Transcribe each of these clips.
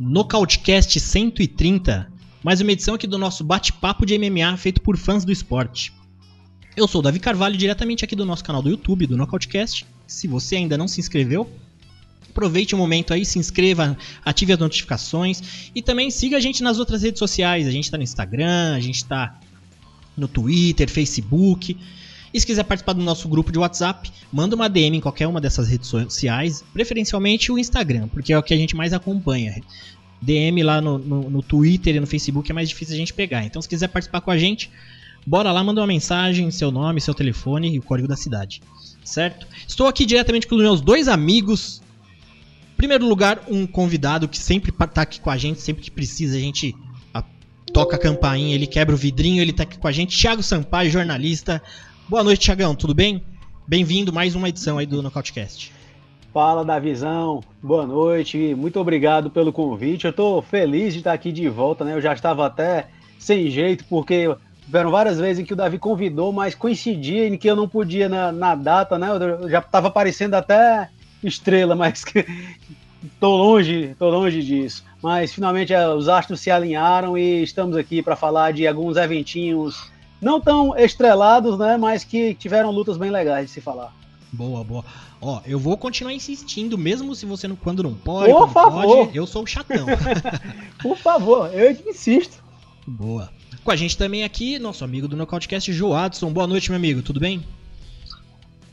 Nocautecast 130, mais uma edição aqui do nosso bate-papo de MMA feito por fãs do esporte. Eu sou o Davi Carvalho, diretamente aqui do nosso canal do YouTube, do Nocautecast. Se você ainda não se inscreveu, aproveite o momento aí, se inscreva, ative as notificações e também siga a gente nas outras redes sociais. A gente está no Instagram, a gente está no Twitter, Facebook. E se quiser participar do nosso grupo de WhatsApp, manda uma DM em qualquer uma dessas redes sociais, preferencialmente o Instagram, porque é o que a gente mais acompanha. DM lá no, no, no, Twitter e no Facebook é mais difícil a gente pegar. Então, se quiser participar com a gente, bora lá, manda uma mensagem, seu nome, seu telefone e o código da cidade. Certo? Estou aqui diretamente com os meus dois amigos. Em primeiro lugar, um convidado que sempre está aqui com a gente, sempre que precisa, a gente toca a campainha, ele quebra o vidrinho, ele está aqui com a gente. Thiago Sampaio, jornalista. Boa noite, Thiagão, tudo bem? Bem-vindo mais uma edição aí do Nocautecast. Fala, Davizão. Boa noite. Muito obrigado pelo convite. Eu estou feliz de estar aqui de volta, né? Eu já estava até sem jeito, porque tiveram várias vezes em que o Davi convidou, mas coincidia em que eu não podia na, na data, né? Eu já estava aparecendo até estrela, mas que tô longe, tô longe disso. Mas finalmente é, os astros se alinharam e estamos aqui para falar de alguns eventinhos não tão estrelados, né? Mas que tiveram lutas bem legais de se falar. Boa, boa. Ó, eu vou continuar insistindo, mesmo se você não, quando não pode, Por favor. Pode, eu sou o chatão. Por favor, eu insisto. Boa. Com a gente também aqui, nosso amigo do Nocautecast, Joadson. Boa noite, meu amigo, tudo bem?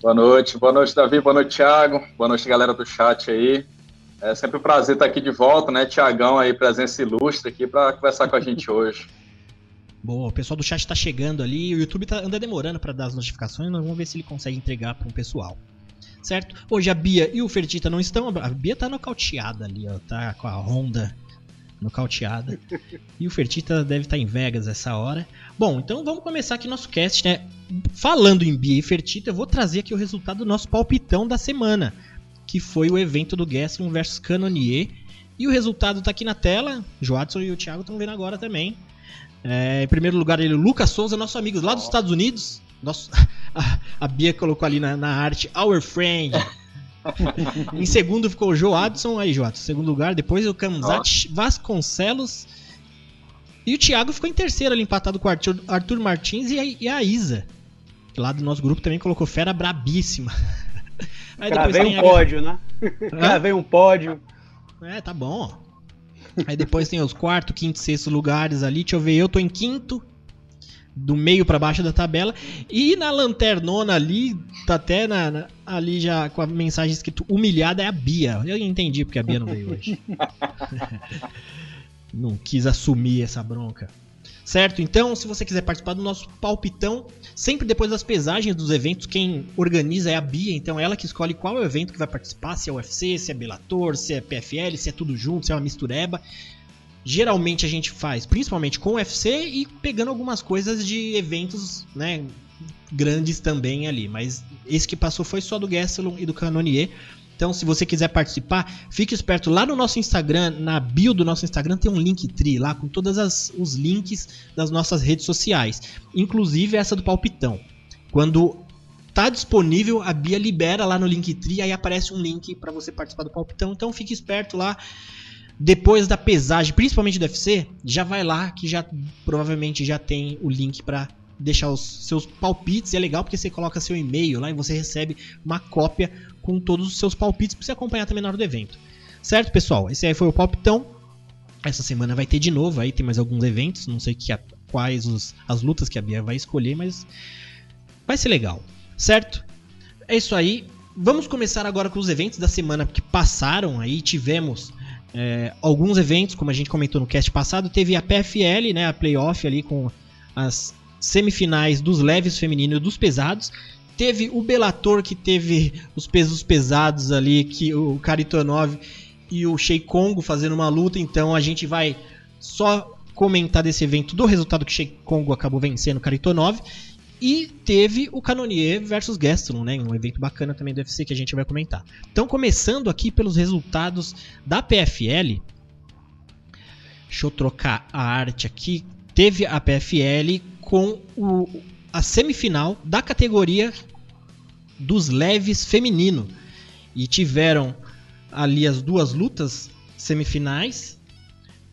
Boa noite, boa noite, Davi, boa noite, Thiago, boa noite, galera do chat aí. É sempre um prazer estar aqui de volta, né, Tiagão aí, presença ilustre aqui para conversar com a gente hoje. Boa, o pessoal do chat está chegando ali, o YouTube tá, anda demorando para dar as notificações, nós vamos ver se ele consegue entregar para o pessoal certo? Hoje a Bia e o Fertita não estão. A Bia tá nocauteada ali, ó. Tá com a Honda nocauteada. E o Fertita deve estar tá em Vegas essa hora. Bom, então vamos começar aqui nosso cast, né? Falando em Bia e Fertita, eu vou trazer aqui o resultado do nosso palpitão da semana. Que foi o evento do Gaston versus Canonier. E o resultado tá aqui na tela. Joadson e o Thiago estão vendo agora também. É, em primeiro lugar, ele, o Lucas Souza, nosso amigo lá dos Estados Unidos. Nosso, a, a Bia colocou ali na, na arte Our Friend. Em segundo ficou o Joe Adson, aí Joe Adson, segundo lugar. Depois o Kamzat Vasconcelos. E o Thiago ficou em terceiro ali, empatado com o Arthur, Arthur Martins e a, e a Isa. Que lá do nosso grupo também colocou fera brabíssima. Aí depois Cravei um a... pódio, né? Cravei um pódio. É, tá bom. Aí depois tem os quarto, quinto, sexto lugares ali. Deixa eu ver, eu tô em quinto do meio para baixo da tabela. E na lanternona ali, tá até na, na, ali já com a mensagem escrito humilhada é a Bia. Eu entendi porque a Bia não veio hoje. não quis assumir essa bronca. Certo? Então, se você quiser participar do nosso palpitão, sempre depois das pesagens dos eventos, quem organiza é a Bia, então ela que escolhe qual é o evento que vai participar, se é UFC, se é Bellator, se é PFL, se é tudo junto, se é uma mistureba geralmente a gente faz, principalmente com o UFC e pegando algumas coisas de eventos, né, grandes também ali, mas esse que passou foi só do Gastelum e do Canonier. Então, se você quiser participar, fique esperto lá no nosso Instagram, na bio do nosso Instagram tem um link tri lá com todos os links das nossas redes sociais, inclusive essa do Palpitão. Quando tá disponível, a Bia libera lá no Linktree, aí aparece um link para você participar do Palpitão. Então, fique esperto lá depois da pesagem, principalmente do UFC, já vai lá que já provavelmente já tem o link para deixar os seus palpites. E é legal porque você coloca seu e-mail lá e você recebe uma cópia com todos os seus palpites para você acompanhar também na hora do evento. Certo, pessoal? Esse aí foi o palpitão. Essa semana vai ter de novo, aí tem mais alguns eventos, não sei que, quais os, as lutas que a Bia vai escolher, mas vai ser legal. Certo? É isso aí. Vamos começar agora com os eventos da semana que passaram aí. Tivemos é, alguns eventos, como a gente comentou no cast passado, teve a PFL, né, a playoff ali com as semifinais dos leves femininos e dos pesados. Teve o Bellator que teve os pesos pesados ali, que o Karitonov e o Shei Kongo fazendo uma luta, então a gente vai só comentar desse evento do resultado que Shei Kongo acabou vencendo o Karitonov. E teve o Canonier versus Gastelum, né? Um evento bacana também do UFC que a gente vai comentar. Então, começando aqui pelos resultados da PFL. Deixa eu trocar a arte aqui. Teve a PFL com o, a semifinal da categoria dos leves feminino. E tiveram ali as duas lutas semifinais.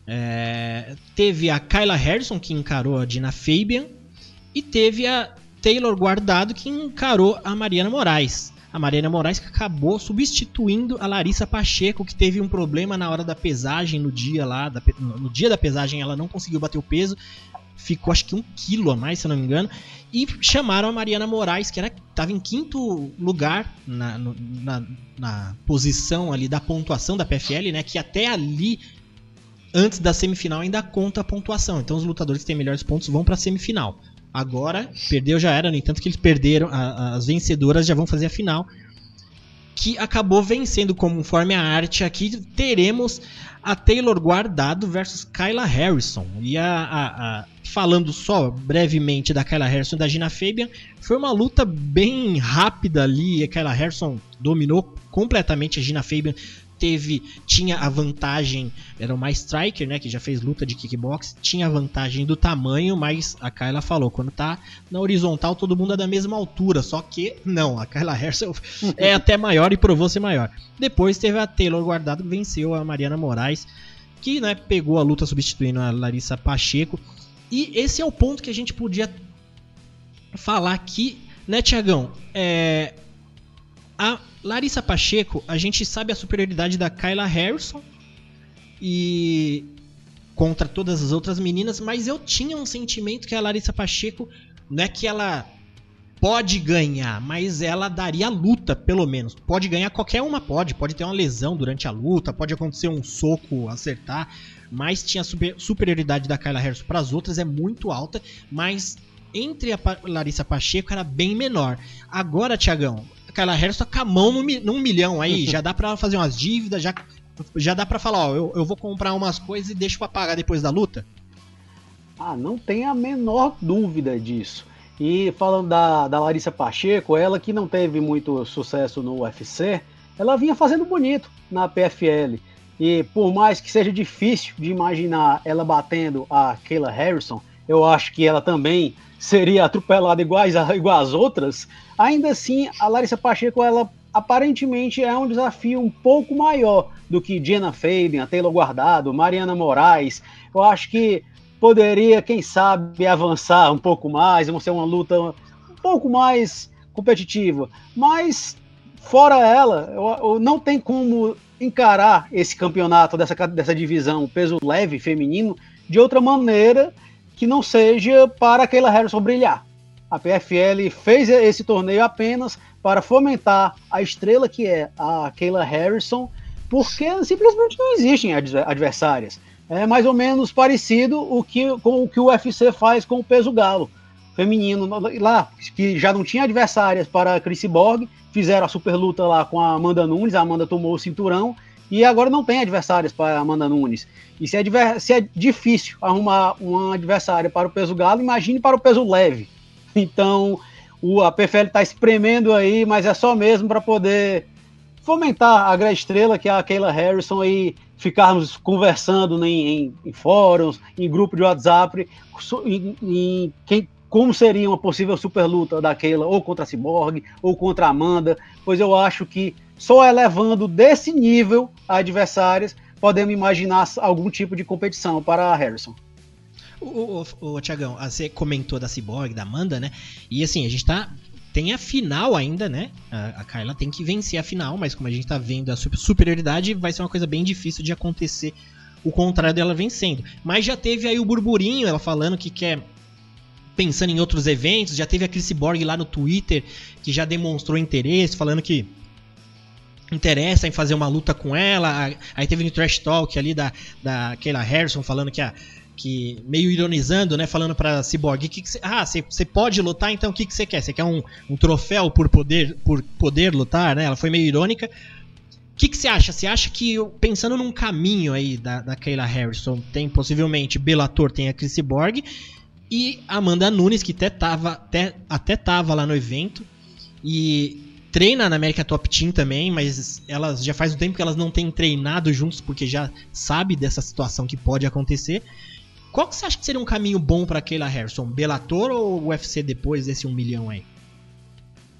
É, teve a Kyla Harrison que encarou a Dina Fabian e teve a Taylor Guardado que encarou a Mariana Moraes. A Mariana Moraes que acabou substituindo a Larissa Pacheco, que teve um problema na hora da pesagem no dia lá. Da, no dia da pesagem ela não conseguiu bater o peso. Ficou acho que um quilo a mais, se eu não me engano. E chamaram a Mariana Moraes, que estava em quinto lugar na, na, na, posição ali da pontuação da PFL, né? Que até ali, antes da semifinal, ainda conta a pontuação. Então os lutadores que têm melhores pontos vão para a semifinal. Agora, perdeu já era, no entanto que eles perderam, a, as vencedoras já vão fazer a final. Que acabou vencendo conforme a arte aqui. Teremos a Taylor Guardado versus Kyla Harrison. E a, a, a, falando só brevemente da Kyla Harrison e da Gina Fabian, foi uma luta bem rápida ali. A Kyla Harrison dominou completamente a Gina Fabian teve tinha a vantagem, era o mais striker, né, que já fez luta de kickbox, tinha a vantagem do tamanho, mas a Kyla falou, quando tá na horizontal todo mundo é da mesma altura, só que não, a Kyla Herschel é até maior e provou ser maior. Depois teve a Taylor Guardado que venceu a Mariana Moraes, que, né, pegou a luta substituindo a Larissa Pacheco. E esse é o ponto que a gente podia falar aqui, né, Tiagão? É, a Larissa Pacheco, a gente sabe a superioridade da Kyla Harrison e contra todas as outras meninas, mas eu tinha um sentimento que a Larissa Pacheco não é que ela pode ganhar, mas ela daria luta, pelo menos. Pode ganhar qualquer uma, pode. Pode ter uma lesão durante a luta, pode acontecer um soco, acertar. Mas tinha super, superioridade da Kyla Harrison para as outras, é muito alta. Mas entre a Larissa Pacheco era bem menor. Agora, Tiagão, Kyla Harris tá com a mão no, num milhão aí, já dá pra fazer umas dívidas, já, já dá pra falar, ó, eu, eu vou comprar umas coisas e deixo pra pagar depois da luta? Ah, não tem a menor dúvida disso. E falando da, da Larissa Pacheco, ela que não teve muito sucesso no UFC, ela vinha fazendo bonito na PFL. E por mais que seja difícil de imaginar ela batendo a Kayla Harrison, eu acho que ela também seria atropelada iguais a, igual às outras, ainda assim a Larissa Pacheco ela aparentemente é um desafio um pouco maior do que Jenna Fabian, Taylor Guardado, Mariana Moraes. Eu acho que poderia, quem sabe, avançar um pouco mais, ser uma luta um pouco mais competitiva. Mas fora ela, eu, eu não tem como encarar esse campeonato dessa, dessa divisão peso leve feminino de outra maneira que não seja para Keila Harrison brilhar. A PFL fez esse torneio apenas para fomentar a estrela que é a Keila Harrison, porque simplesmente não existem adversárias. É mais ou menos parecido o que, com o que o UFC faz com o peso galo feminino lá, que já não tinha adversárias para a Chris Borg, fizeram a super luta lá com a Amanda Nunes, a Amanda tomou o cinturão e agora não tem adversários para Amanda Nunes. E se é, se é difícil arrumar um adversário para o peso galo, imagine para o peso leve. Então, o, a PFL está espremendo aí, mas é só mesmo para poder fomentar a grande estrela, que é a Kayla Harrison, e ficarmos conversando em, em, em fóruns, em grupo de WhatsApp, em, em quem, como seria uma possível super luta da Kayla, ou contra a Cyborg, ou contra a Amanda, pois eu acho que só elevando desse nível adversários podemos imaginar algum tipo de competição para Harrison. O, o, o Tiagão, você comentou da Cyborg, da Amanda, né? E assim, a gente tá. Tem a final ainda, né? A, a Kyla tem que vencer a final, mas como a gente tá vendo a superioridade, vai ser uma coisa bem difícil de acontecer o contrário dela vencendo. Mas já teve aí o burburinho, ela falando que quer pensando em outros eventos. Já teve a Chris Borg lá no Twitter que já demonstrou interesse, falando que interessa em fazer uma luta com ela. Aí teve no Trash Talk ali da, da Kayla Harrison falando que a. Que, meio ironizando, né? Falando pra Cyborg, que que cê, ah, você pode lutar, então o que você que quer? Você quer um, um troféu por poder, por poder lutar, né? Ela foi meio irônica. O que você acha? Você acha que, pensando num caminho aí da, da Kayla Harrison, tem possivelmente Bellator, tem a Chris Borg, E Amanda Nunes, que até tava, até, até tava lá no evento. E treina na América Top Team também, mas elas já faz um tempo que elas não têm treinado juntos porque já sabe dessa situação que pode acontecer. Qual que você acha que seria um caminho bom para Kayla Harrison? Bellator ou UFC depois desse um milhão aí?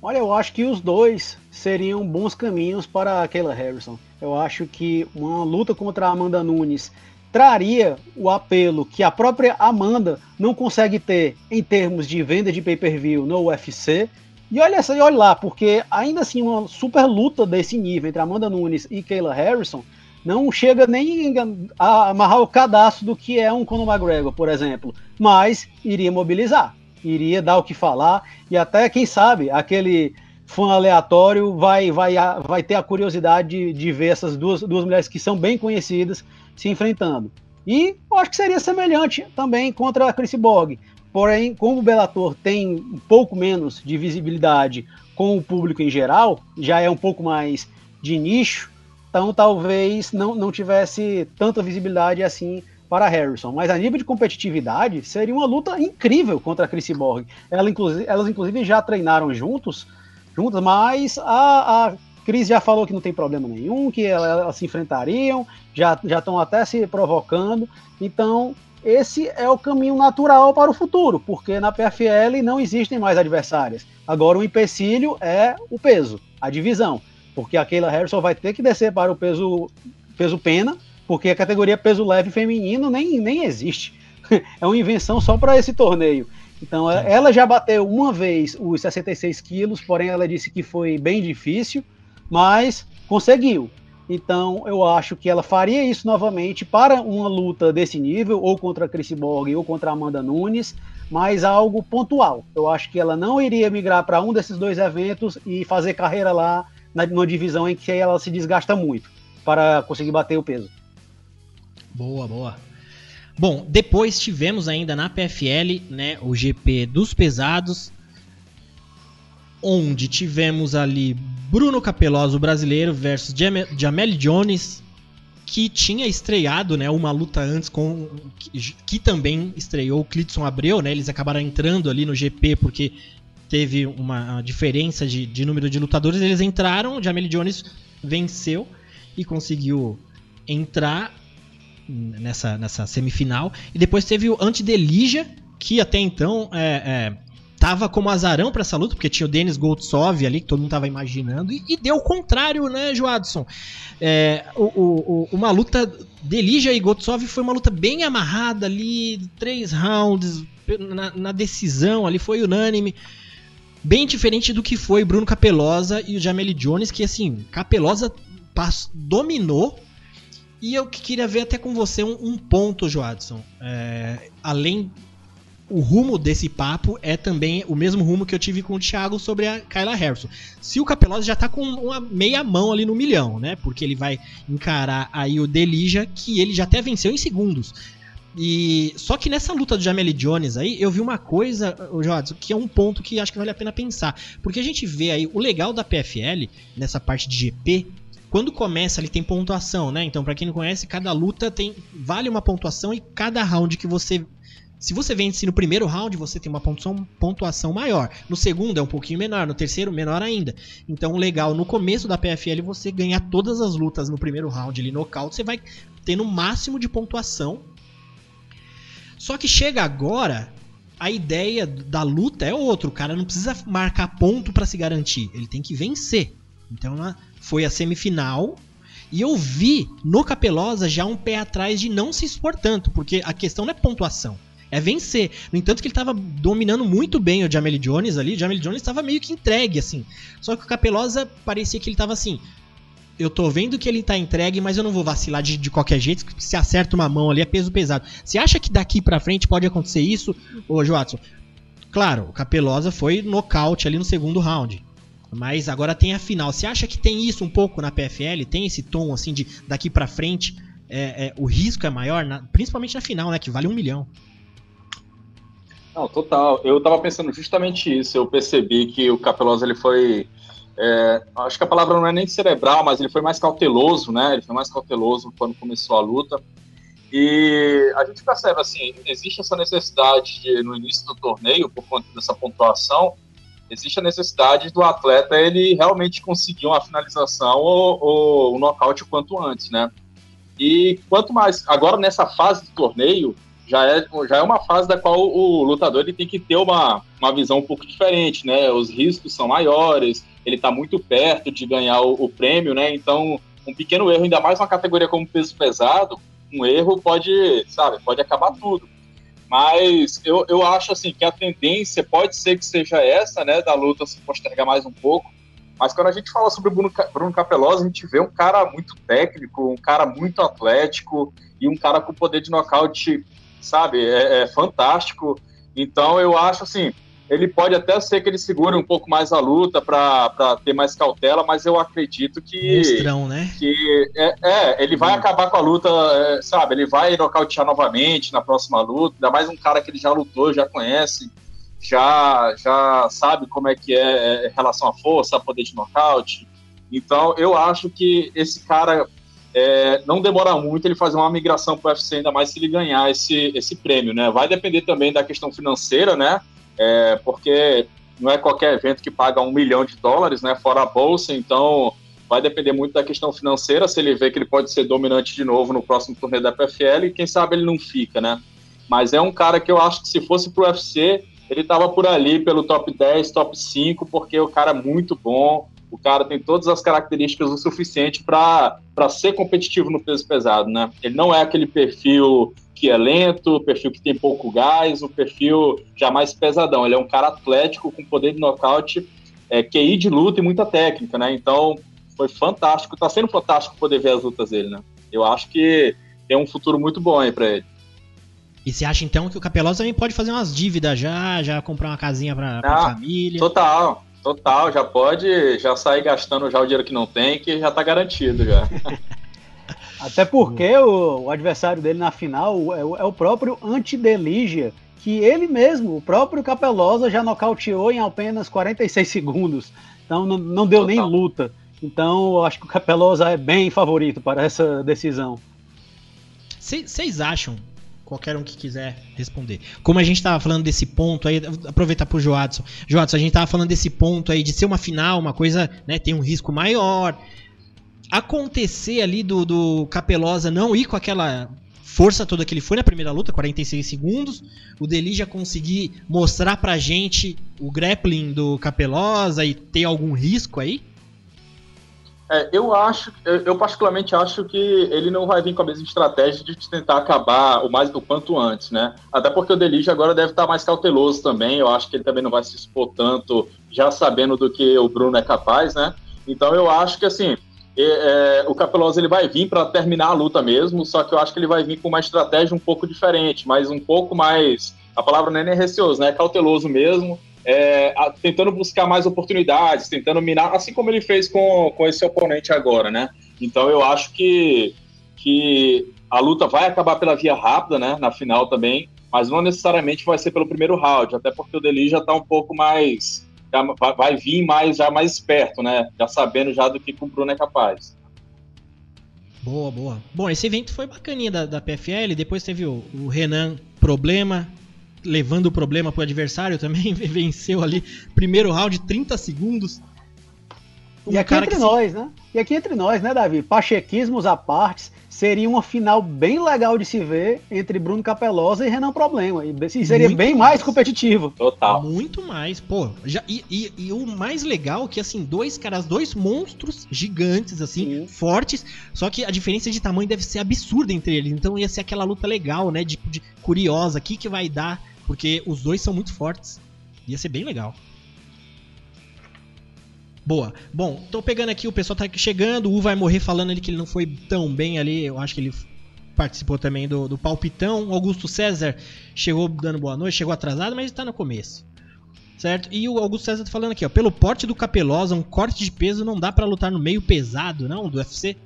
Olha, eu acho que os dois seriam bons caminhos para a Kayla Harrison. Eu acho que uma luta contra a Amanda Nunes traria o apelo que a própria Amanda não consegue ter em termos de venda de pay-per-view no UFC e olha, e olha lá, porque ainda assim uma super luta desse nível entre Amanda Nunes e Kayla Harrison não chega nem a amarrar o cadastro do que é um Conor McGregor, por exemplo, mas iria mobilizar, iria dar o que falar e até, quem sabe, aquele fã aleatório vai, vai, vai ter a curiosidade de, de ver essas duas, duas mulheres que são bem conhecidas se enfrentando. E eu acho que seria semelhante também contra a Chris Borg. Porém, como o Bellator tem um pouco menos de visibilidade com o público em geral, já é um pouco mais de nicho, então talvez não, não tivesse tanta visibilidade assim para Harrison. Mas a nível de competitividade, seria uma luta incrível contra a Chris Borg. Ela, inclusive, elas, inclusive, já treinaram juntos, juntas, mas a, a Cris já falou que não tem problema nenhum, que elas se enfrentariam, já estão até se provocando. Então, esse é o caminho natural para o futuro, porque na PFL não existem mais adversárias. Agora o empecilho é o peso, a divisão, porque a Keila Harrison vai ter que descer para o peso, peso pena, porque a categoria peso leve feminino nem, nem existe. é uma invenção só para esse torneio. Então ela já bateu uma vez os 66 quilos, porém ela disse que foi bem difícil, mas conseguiu. Então, eu acho que ela faria isso novamente para uma luta desse nível, ou contra a Chris Borg ou contra a Amanda Nunes, mas algo pontual. Eu acho que ela não iria migrar para um desses dois eventos e fazer carreira lá na, numa divisão em que ela se desgasta muito para conseguir bater o peso. Boa, boa. Bom, depois tivemos ainda na PFL, né, o GP dos pesados, onde tivemos ali Bruno Capeloso, brasileiro, versus Jamel Jones, que tinha estreado, né, uma luta antes com que, que, também estreou o Clitson Abreu, né? Eles acabaram entrando ali no GP porque teve uma diferença de, de número de lutadores, eles entraram, Jamel Jones venceu e conseguiu entrar nessa, nessa semifinal. E depois teve o Antidelija, que até então é, é, tava como azarão para essa luta, porque tinha o Denis Goldsov ali, que todo mundo tava imaginando, e, e deu o contrário, né, Joadson? É, o, o, uma luta Delija e Goldsov foi uma luta bem amarrada ali, três rounds, na, na, decisão ali, foi unânime. Bem diferente do que foi Bruno Capelosa e o Jameli Jones, que assim, Capelosa passou, dominou. E eu queria ver até com você um, um ponto, Joadson. É, além o rumo desse papo é também o mesmo rumo que eu tive com o Thiago sobre a Kyla Harrison. Se o Capelosa já tá com uma meia mão ali no milhão, né? Porque ele vai encarar aí o Delija, que ele já até venceu em segundos. E só que nessa luta do Jameli Jones aí, eu vi uma coisa, Jodson, que é um ponto que acho que vale a pena pensar. Porque a gente vê aí o legal da PFL, nessa parte de GP, quando começa ali tem pontuação, né? Então, para quem não conhece, cada luta tem vale uma pontuação e cada round que você se você vence no primeiro round, você tem uma pontuação, maior. No segundo é um pouquinho menor, no terceiro menor ainda. Então, legal, no começo da PFL você ganhar todas as lutas no primeiro round ali nocaute, você vai ter no máximo de pontuação. Só que chega agora, a ideia da luta é outra. O cara não precisa marcar ponto para se garantir, ele tem que vencer. Então, foi a semifinal e eu vi no Capelosa já um pé atrás de não se expor tanto, porque a questão não é pontuação é vencer. No entanto que ele estava dominando muito bem o Jamel Jones ali, o Jamel Jones estava meio que entregue, assim. Só que o Capelosa parecia que ele estava assim, eu tô vendo que ele tá entregue, mas eu não vou vacilar de, de qualquer jeito, se acerta uma mão ali é peso pesado. Você acha que daqui para frente pode acontecer isso, ô Joatson? Claro, o Capelosa foi nocaute ali no segundo round. Mas agora tem a final. Você acha que tem isso um pouco na PFL? Tem esse tom assim de daqui para frente? É, é, o risco é maior, na, principalmente na final, né? Que vale um milhão. Não, total. Eu estava pensando justamente isso. Eu percebi que o Capelosa ele foi. É, acho que a palavra não é nem cerebral, mas ele foi mais cauteloso, né? Ele foi mais cauteloso quando começou a luta. E a gente percebe assim, existe essa necessidade de, no início do torneio, por conta dessa pontuação, existe a necessidade do atleta ele realmente conseguir uma finalização ou, ou um nocaute o quanto antes, né? E quanto mais agora nessa fase do torneio já é, já é uma fase da qual o lutador ele tem que ter uma, uma visão um pouco diferente, né? Os riscos são maiores, ele está muito perto de ganhar o, o, prêmio, né? Então, um pequeno erro, ainda mais uma categoria como peso pesado, um erro pode, sabe, pode acabar tudo. Mas eu, eu acho assim que a tendência pode ser que seja essa, né, da luta se postergar mais um pouco. Mas quando a gente fala sobre o Bruno, Bruno Capelosa, a gente vê um cara muito técnico, um cara muito atlético e um cara com poder de nocaute, sabe, é, é fantástico. Então eu acho assim, ele pode até ser que ele segure um pouco mais a luta para ter mais cautela, mas eu acredito que. Monstrão, né? Que é, é ele vai hum. acabar com a luta, é, sabe? Ele vai nocautear novamente na próxima luta, ainda mais um cara que ele já lutou, já conhece, já, já sabe como é que é, é em relação à força, a poder de nocaute. Então, eu acho que esse cara é, não demora muito ele fazer uma migração para o UFC, ainda mais se ele ganhar esse, esse prêmio, né? Vai depender também da questão financeira, né? é, porque não é qualquer evento que paga um milhão de dólares, né, fora a bolsa, então vai depender muito da questão financeira, se ele vê que ele pode ser dominante de novo no próximo torneio da PFL, e quem sabe ele não fica, né? Mas é um cara que eu acho que se fosse pro UFC, ele tava por ali pelo top 10, top 5, porque o cara é muito bom, o cara tem todas as características o suficiente para ser competitivo no peso pesado, né? Ele não é aquele perfil que é lento, o perfil que tem pouco gás, o perfil já mais pesadão. Ele é um cara atlético com poder de nocaute, é, QI de luta e muita técnica, né? Então foi fantástico, tá sendo fantástico poder ver as lutas dele, né? Eu acho que tem um futuro muito bom aí para ele. E você acha então que o Capelosa também pode fazer umas dívidas já, já comprar uma casinha pra ah, família? Total, total, já pode já sair gastando já o dinheiro que não tem, que já tá garantido já. Até porque o, o, adversário dele na final é, é o próprio Antideligia, que ele mesmo, o próprio Capelosa, já nocauteou em apenas 46 segundos. Então não, não deu Total. nem luta. Então eu acho que o Capelosa é bem favorito para essa decisão. Vocês acham, qualquer um que quiser responder, como a gente estava falando desse ponto aí, aproveitar para o Joadson. Joadson, a gente estava falando desse ponto aí de ser uma final, uma coisa, né, tem um risco maior, acontecer ali do, do Capelosa não ir com aquela força toda que ele foi na primeira luta, 46 segundos, o Deli já conseguir mostrar pra gente o grappling do Capelosa e ter algum risco aí? É, eu acho, eu particularmente acho que ele não vai vir com a mesma estratégia de tentar acabar o mais do quanto antes, né? Até porque o Delige agora deve estar mais cauteloso também. Eu acho que ele também não vai se expor tanto, já sabendo do que o Bruno é capaz, né? Então eu acho que assim, é, o Capelosa ele vai vir para terminar a luta mesmo, só que eu acho que ele vai vir com uma estratégia um pouco diferente, mas um pouco mais. A palavra não é nem receoso, né? É cauteloso mesmo, é, a, tentando buscar mais oportunidades, tentando minar, assim como ele fez com, com esse oponente agora, né? Então eu acho que, que a luta vai acabar pela via rápida, né? Na final também, mas não necessariamente vai ser pelo primeiro round, até porque o Deli já está um pouco mais já vai, vir mais já mais esperto, né? Já sabendo já do que o Bruno é capaz. Boa, boa. Bom, esse evento foi bacaninha da, da PFL. Depois teve o, o Renan Problema, levando o problema pro adversário também. Venceu ali, primeiro round, 30 segundos. Um e aqui entre nós, se... né? E aqui entre nós, né, Davi? Pachequismos à parte, seria uma final bem legal de se ver entre Bruno Capelosa e Renan Problema. E seria Muito bem mais. mais competitivo. Total. Muito mais. Pô, já, e, e, e, o mais legal é que, assim, dois caras, dois monstros gigantes, assim, Sim. fortes. Só que a diferença de tamanho deve ser absurda entre eles. Então ia ser aquela luta legal, né? De, de curiosa. O que, que vai dar? Porque os dois são muito fortes. Ia ser bem legal. Boa. Bom, tô pegando aqui, o pessoal tá chegando, o U vai morrer falando ali que ele não foi tão bem ali, eu acho que ele participou também do, do palpitão. Augusto César chegou dando boa noite, chegou atrasado, mas está no começo. Certo? E o Augusto César tá falando aqui, ó, pelo porte do Capelosa, um corte de peso não dá para lutar no meio pesado, não, do UFC.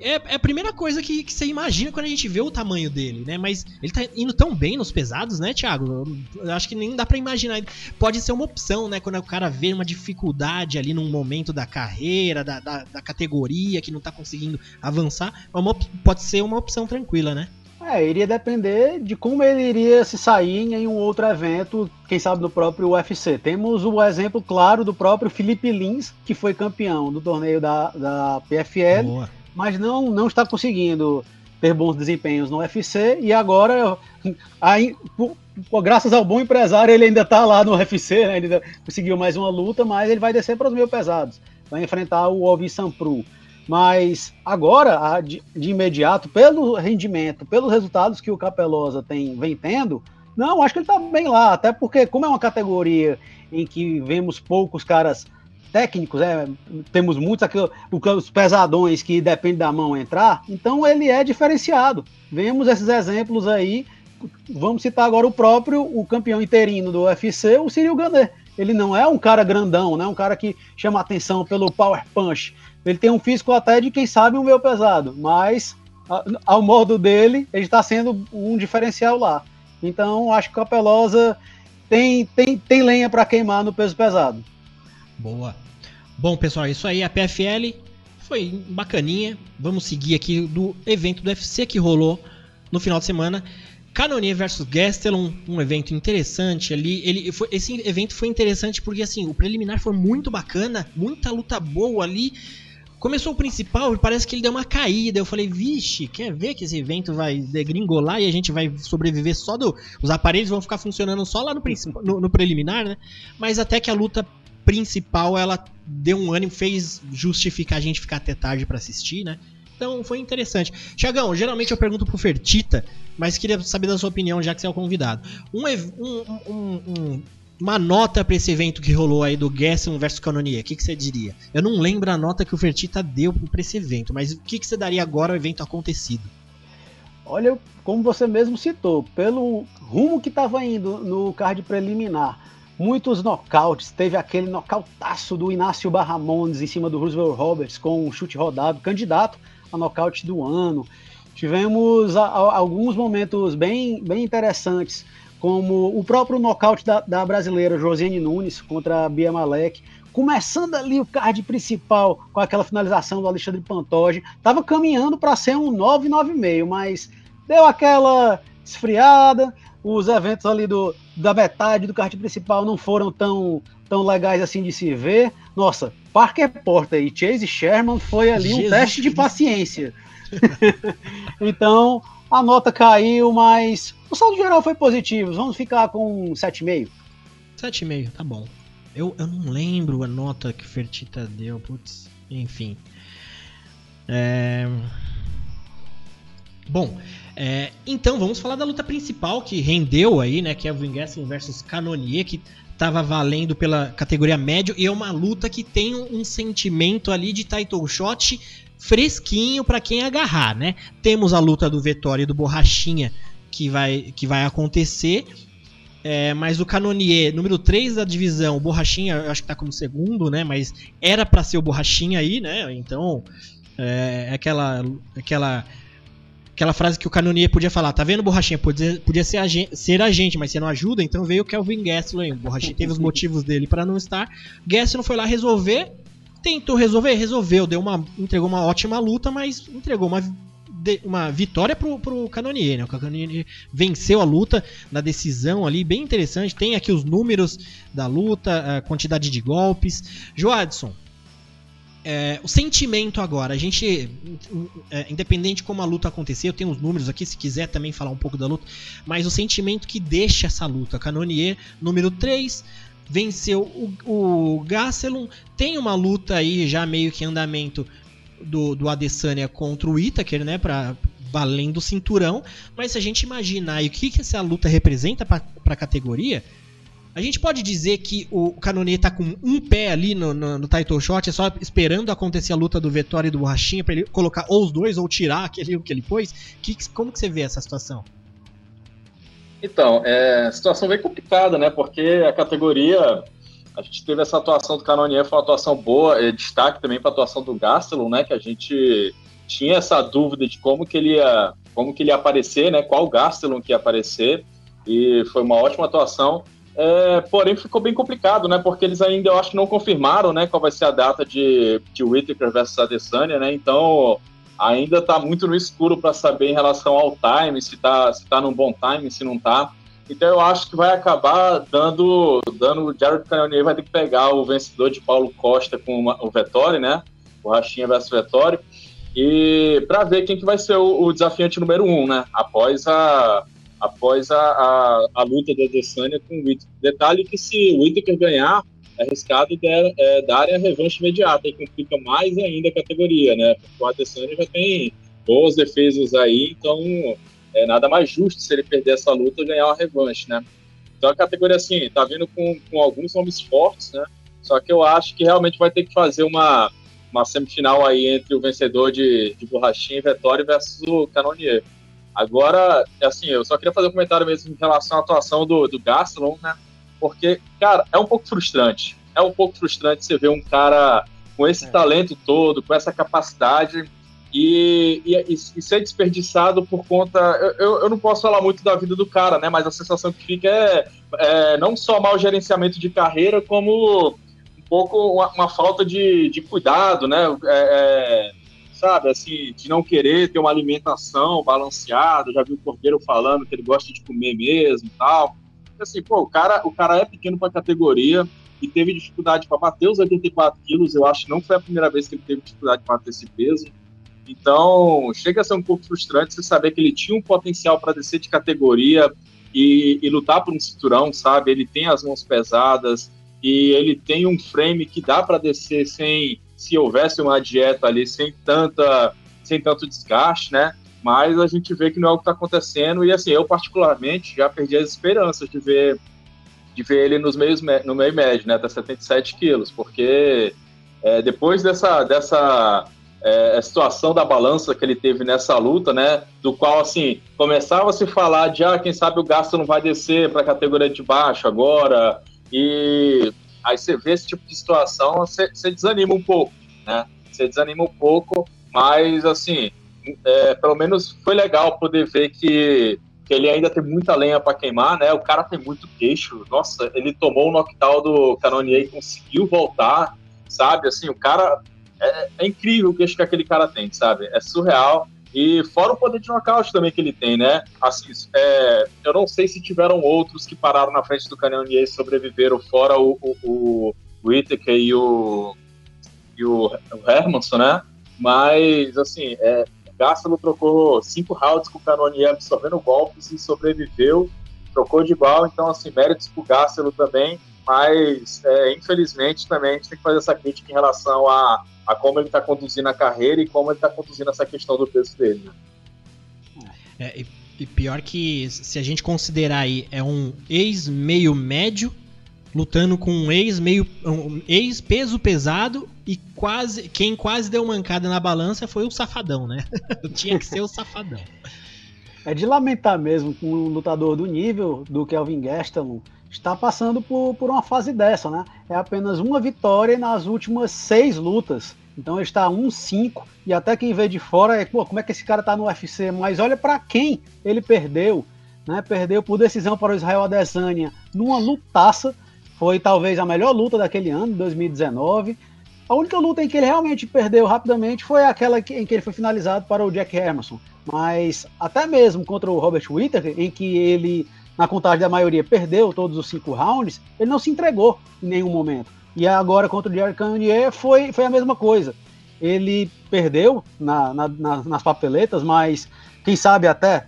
É, é, a primeira coisa que, que, você imagina quando a gente vê o tamanho dele, né? Mas ele tá indo tão bem nos pesados, né, Thiago? Eu acho que nem dá para imaginar. Pode ser uma opção, né? Quando o cara vê uma dificuldade ali num momento da carreira, da, da, da categoria, que não tá conseguindo avançar, é uma, pode ser uma opção tranquila, né? É, iria depender de como ele iria se sair em um outro evento, quem sabe no próprio UFC. Temos o exemplo claro do próprio Felipe Lins, que foi campeão do torneio da, da PFL, Boa. Mas não, não está conseguindo ter bons desempenhos no UFC e agora, aí, graças ao bom empresário, ele ainda está lá no UFC, né? ele ainda conseguiu mais uma luta, mas ele vai descer para os meio pesados, vai enfrentar o Ovi Sampru. Mas agora, de, de, imediato, pelo rendimento, pelos resultados que o Capelosa tem, vem tendo, não, acho que ele está bem lá. Até porque, como é uma categoria em que vemos poucos caras técnicos, é, temos muitos aqui, os pesadões que dependem da mão entrar, então ele é diferenciado. Vemos esses exemplos aí. Vamos citar agora o próprio, o campeão interino do UFC, o Cyril Gandé. Ele não é um cara grandão, né? Um cara que chama atenção pelo power punch. Ele tem um físico até de quem sabe um meio pesado, mas ao modo dele, ele está sendo um diferencial lá. Então, acho que o Capelosa tem, tem, tem lenha para queimar no peso pesado. Boa. Bom, pessoal, é isso aí. A PFL foi bacaninha. Vamos seguir aqui do evento do UFC que rolou no final de semana. Canonier versus Gastelum, um evento interessante ali. Ele foi, esse evento foi interessante porque assim, o preliminar foi muito bacana, muita luta boa ali. Começou o principal e parece que ele deu uma caída. Eu falei, vixe, quer ver que esse evento vai degringolar e a gente vai sobreviver só do. Os aparelhos vão ficar funcionando só lá no, no, no preliminar, né? Mas até que a luta principal ela deu um ânimo, fez justificar a gente ficar até tarde para assistir, né? Então foi interessante. Tiagão, geralmente eu pergunto pro Fertita, mas queria saber da sua opinião, já que você é o convidado. Um, um, um, uma nota para esse evento que rolou aí do Gesson versus Canonia, o que, que, você diria? Eu não lembro a nota que o Fertita deu para esse evento, mas o que, que você daria agora ao evento acontecido? Olha, como você mesmo citou, pelo rumo que estava indo no card preliminar, muitos nocautes. Teve aquele nocautaço do Inácio Barramondes em cima do Roosevelt Roberts com um chute rodado, candidato a nocaute do ano. Tivemos a, a, alguns momentos bem, bem interessantes, como o próprio nocaute da, da brasileira Josiane Nunes contra a Bia Malek. Começando ali o card principal com aquela finalização do Alexandre Pantoja. Tava caminhando para ser um 9,9,5, mas deu aquela esfriada. Os eventos ali do, da metade do card principal não foram tão, tão legais assim de se ver. Nossa, Parker Porter e Chase Sherman foi ali Jesus um teste de paciência. então, a nota caiu, mas o saldo geral foi positivo. Vamos ficar com 7,5. 7,5, tá bom. Eu, eu não lembro a nota que o Fertita deu, putz, enfim. É... Bom, é, então vamos falar da luta principal que rendeu aí, né? Que é o Vingasson versus Canonier, que estava valendo pela categoria médio e é uma luta que tem um, sentimento ali de title shot fresquinho para quem agarrar, né? Temos a luta do Vettori e do Borrachinha que vai, que vai acontecer. É, mas o Canonier, número 3 da divisão, o Borrachinha, eu acho que tá como segundo, né? Mas era para ser o Borrachinha aí, né? Então, é, aquela aquela aquela frase que o Canonier podia falar, tá vendo, Borrachinha? Podia, podia ser, a gente, ser a gente, mas você não ajuda, então veio o Kelvin Gastelum. O Borrachinha teve os motivos dele para não estar. Gastelum foi lá resolver, tentou resolver, resolveu, deu uma, entregou uma ótima luta, mas entregou uma, uma vitória pro, pro Canonier, né? O Canonier venceu a luta na decisão ali, bem interessante. Tem aqui os números da luta, a quantidade de golpes. Joadson, é, o sentimento agora, a gente, é, independente de como a luta acontecer, eu tenho os números aqui, se quiser também falar um pouco da luta, mas o sentimento que deixa essa luta. Canonier, número 3, venceu o, o tem uma luta aí já meio que em andamento do, do Adesanya contra o Itaker, né, pra, valendo o cinturão, mas se a gente imaginar o que, que essa luta representa para a categoria, a gente pode dizer que o Canonier tá com um pé ali no, no, no, title shot, é só esperando acontecer a luta do Vettori e do Borrachinha para ele colocar ou os dois ou tirar aquele que ele pôs? Que, como que você vê essa situação? Então, é situação bem complicada, né? Porque a categoria, a gente teve essa atuação do Canonier, foi uma atuação boa, é, destaque também para a atuação do Gastelum, né? Que a gente tinha essa dúvida de como que ele ia, como que ele ia aparecer, né? Qual Gastelum que ia aparecer, e foi uma ótima atuação. É, porém, ficou bem complicado, né? Porque eles ainda, eu acho não confirmaram, né? Qual vai ser a data de, de Whittaker versus Adesanya, né? Então, ainda está muito no escuro para saber em relação ao time, se está se tá num bom time, se não está. Então eu acho que vai acabar dando, dando o Jared Cannonier vai ter que pegar o vencedor de Paulo Costa com uma, o Vettori, né? O Rachinha versus Vettori. E para ver quem que vai ser o, o, desafiante número um, né? Após a após a, a, a luta da Adesanya com o Whittaker. Detalhe que se o Whittaker ganhar, é arriscado der, é, darem a revanche imediata e complica mais ainda a categoria, né? Porque o Adesanya já tem boas defesas aí, então é nada mais justo se ele perder essa luta ganhar uma revanche, né? Então a categoria, assim, tá vindo com, com alguns nomes fortes, né? Só que eu acho que realmente vai ter que fazer uma, uma semifinal aí entre o vencedor de, de Borrachinha e Vettori versus o Canonier. Agora, assim, eu só queria fazer um comentário mesmo em relação à atuação do, do Gastelum, né? Porque, cara, é um pouco frustrante. É um pouco frustrante você ver um cara com esse é. talento todo, com essa capacidade, e, e, e, ser desperdiçado por conta. Eu, eu não posso falar muito da vida do cara, né? Mas a sensação que fica é, é não só mau gerenciamento de carreira, como um pouco uma, uma falta de, de cuidado, né? É, é, sabe, assim, de não querer ter uma alimentação balanceada. Já vi o Cordeiro falando que ele gosta de comer mesmo e tal. Assim, pô, o cara, o cara é pequeno para categoria e teve dificuldade para bater os 84 quilos. Eu acho que não foi a primeira vez que ele teve dificuldade para bater esse peso. Então, chega a ser um pouco frustrante você saber que ele tinha um potencial para descer de categoria e, e, lutar por um cinturão, sabe? Ele tem as mãos pesadas e ele tem um frame que dá para descer sem, se houvesse uma dieta ali, sem tanta, sem tanto desgaste, né? Mas a gente vê que não é o que está acontecendo e assim, eu particularmente já perdi as esperanças de ver de ver ele nos meios, no meio médio, né, até 77 quilos, porque é, depois dessa, dessa é, situação da balança que ele teve nessa luta, né? Do qual, assim, começava a se falar de, ah, quem sabe o gasto não vai descer para a categoria de baixo agora, e aí você vê esse tipo de situação, você, você desanima um pouco, né? Você desanima um pouco, mas, assim, é, pelo menos foi legal poder ver que, que ele ainda tem muita lenha para queimar, né? O cara tem muito queixo, nossa, ele tomou o knockdown do Canonier e conseguiu voltar, sabe? Assim, o cara é, é incrível o que aquele cara tem, sabe? É surreal. E fora o poder de nocaute também que ele tem, né? Assim, é, eu não sei se tiveram outros que pararam na frente do Cannonier e sobreviveram, fora o, o, o Whittaker e o, e o, Hermanson, né? Mas, assim, é, Gastalo trocou cinco rounds com o Cannonier absorvendo golpes e sobreviveu, trocou de igual, então, assim, méritos pro Gastalo também, mas, é, infelizmente, também a gente tem que fazer essa crítica em relação a a como ele está conduzindo a carreira e como ele está conduzindo essa questão do peso dele. Né? É, e pior que se a gente considerar aí é um ex meio médio lutando com um ex meio um ex peso pesado e quase quem quase deu mancada na balança foi o safadão, né? Tinha que ser o safadão. É de lamentar mesmo com um lutador do nível do Kelvin Gastelum está passando por, por uma fase dessa, né? É apenas uma vitória nas últimas seis lutas. Então ele está 1-5 e até quem vê de fora é, pô, como é que esse cara tá no UFC? Mas olha para quem ele perdeu, né? Perdeu por decisão para o Israel Adesanya numa lutaça. Foi talvez a melhor luta daquele ano, 2019. A única luta em que ele realmente perdeu rapidamente foi aquela em que ele foi finalizado para o Jack Hermanson. Mas até mesmo contra o Robert Whittaker, em que ele na contagem da maioria, perdeu todos os cinco rounds, ele não se entregou em nenhum momento. E agora contra o Jerry Cannonier foi, foi a mesma coisa. Ele perdeu na, na, na, nas papeletas, mas quem sabe até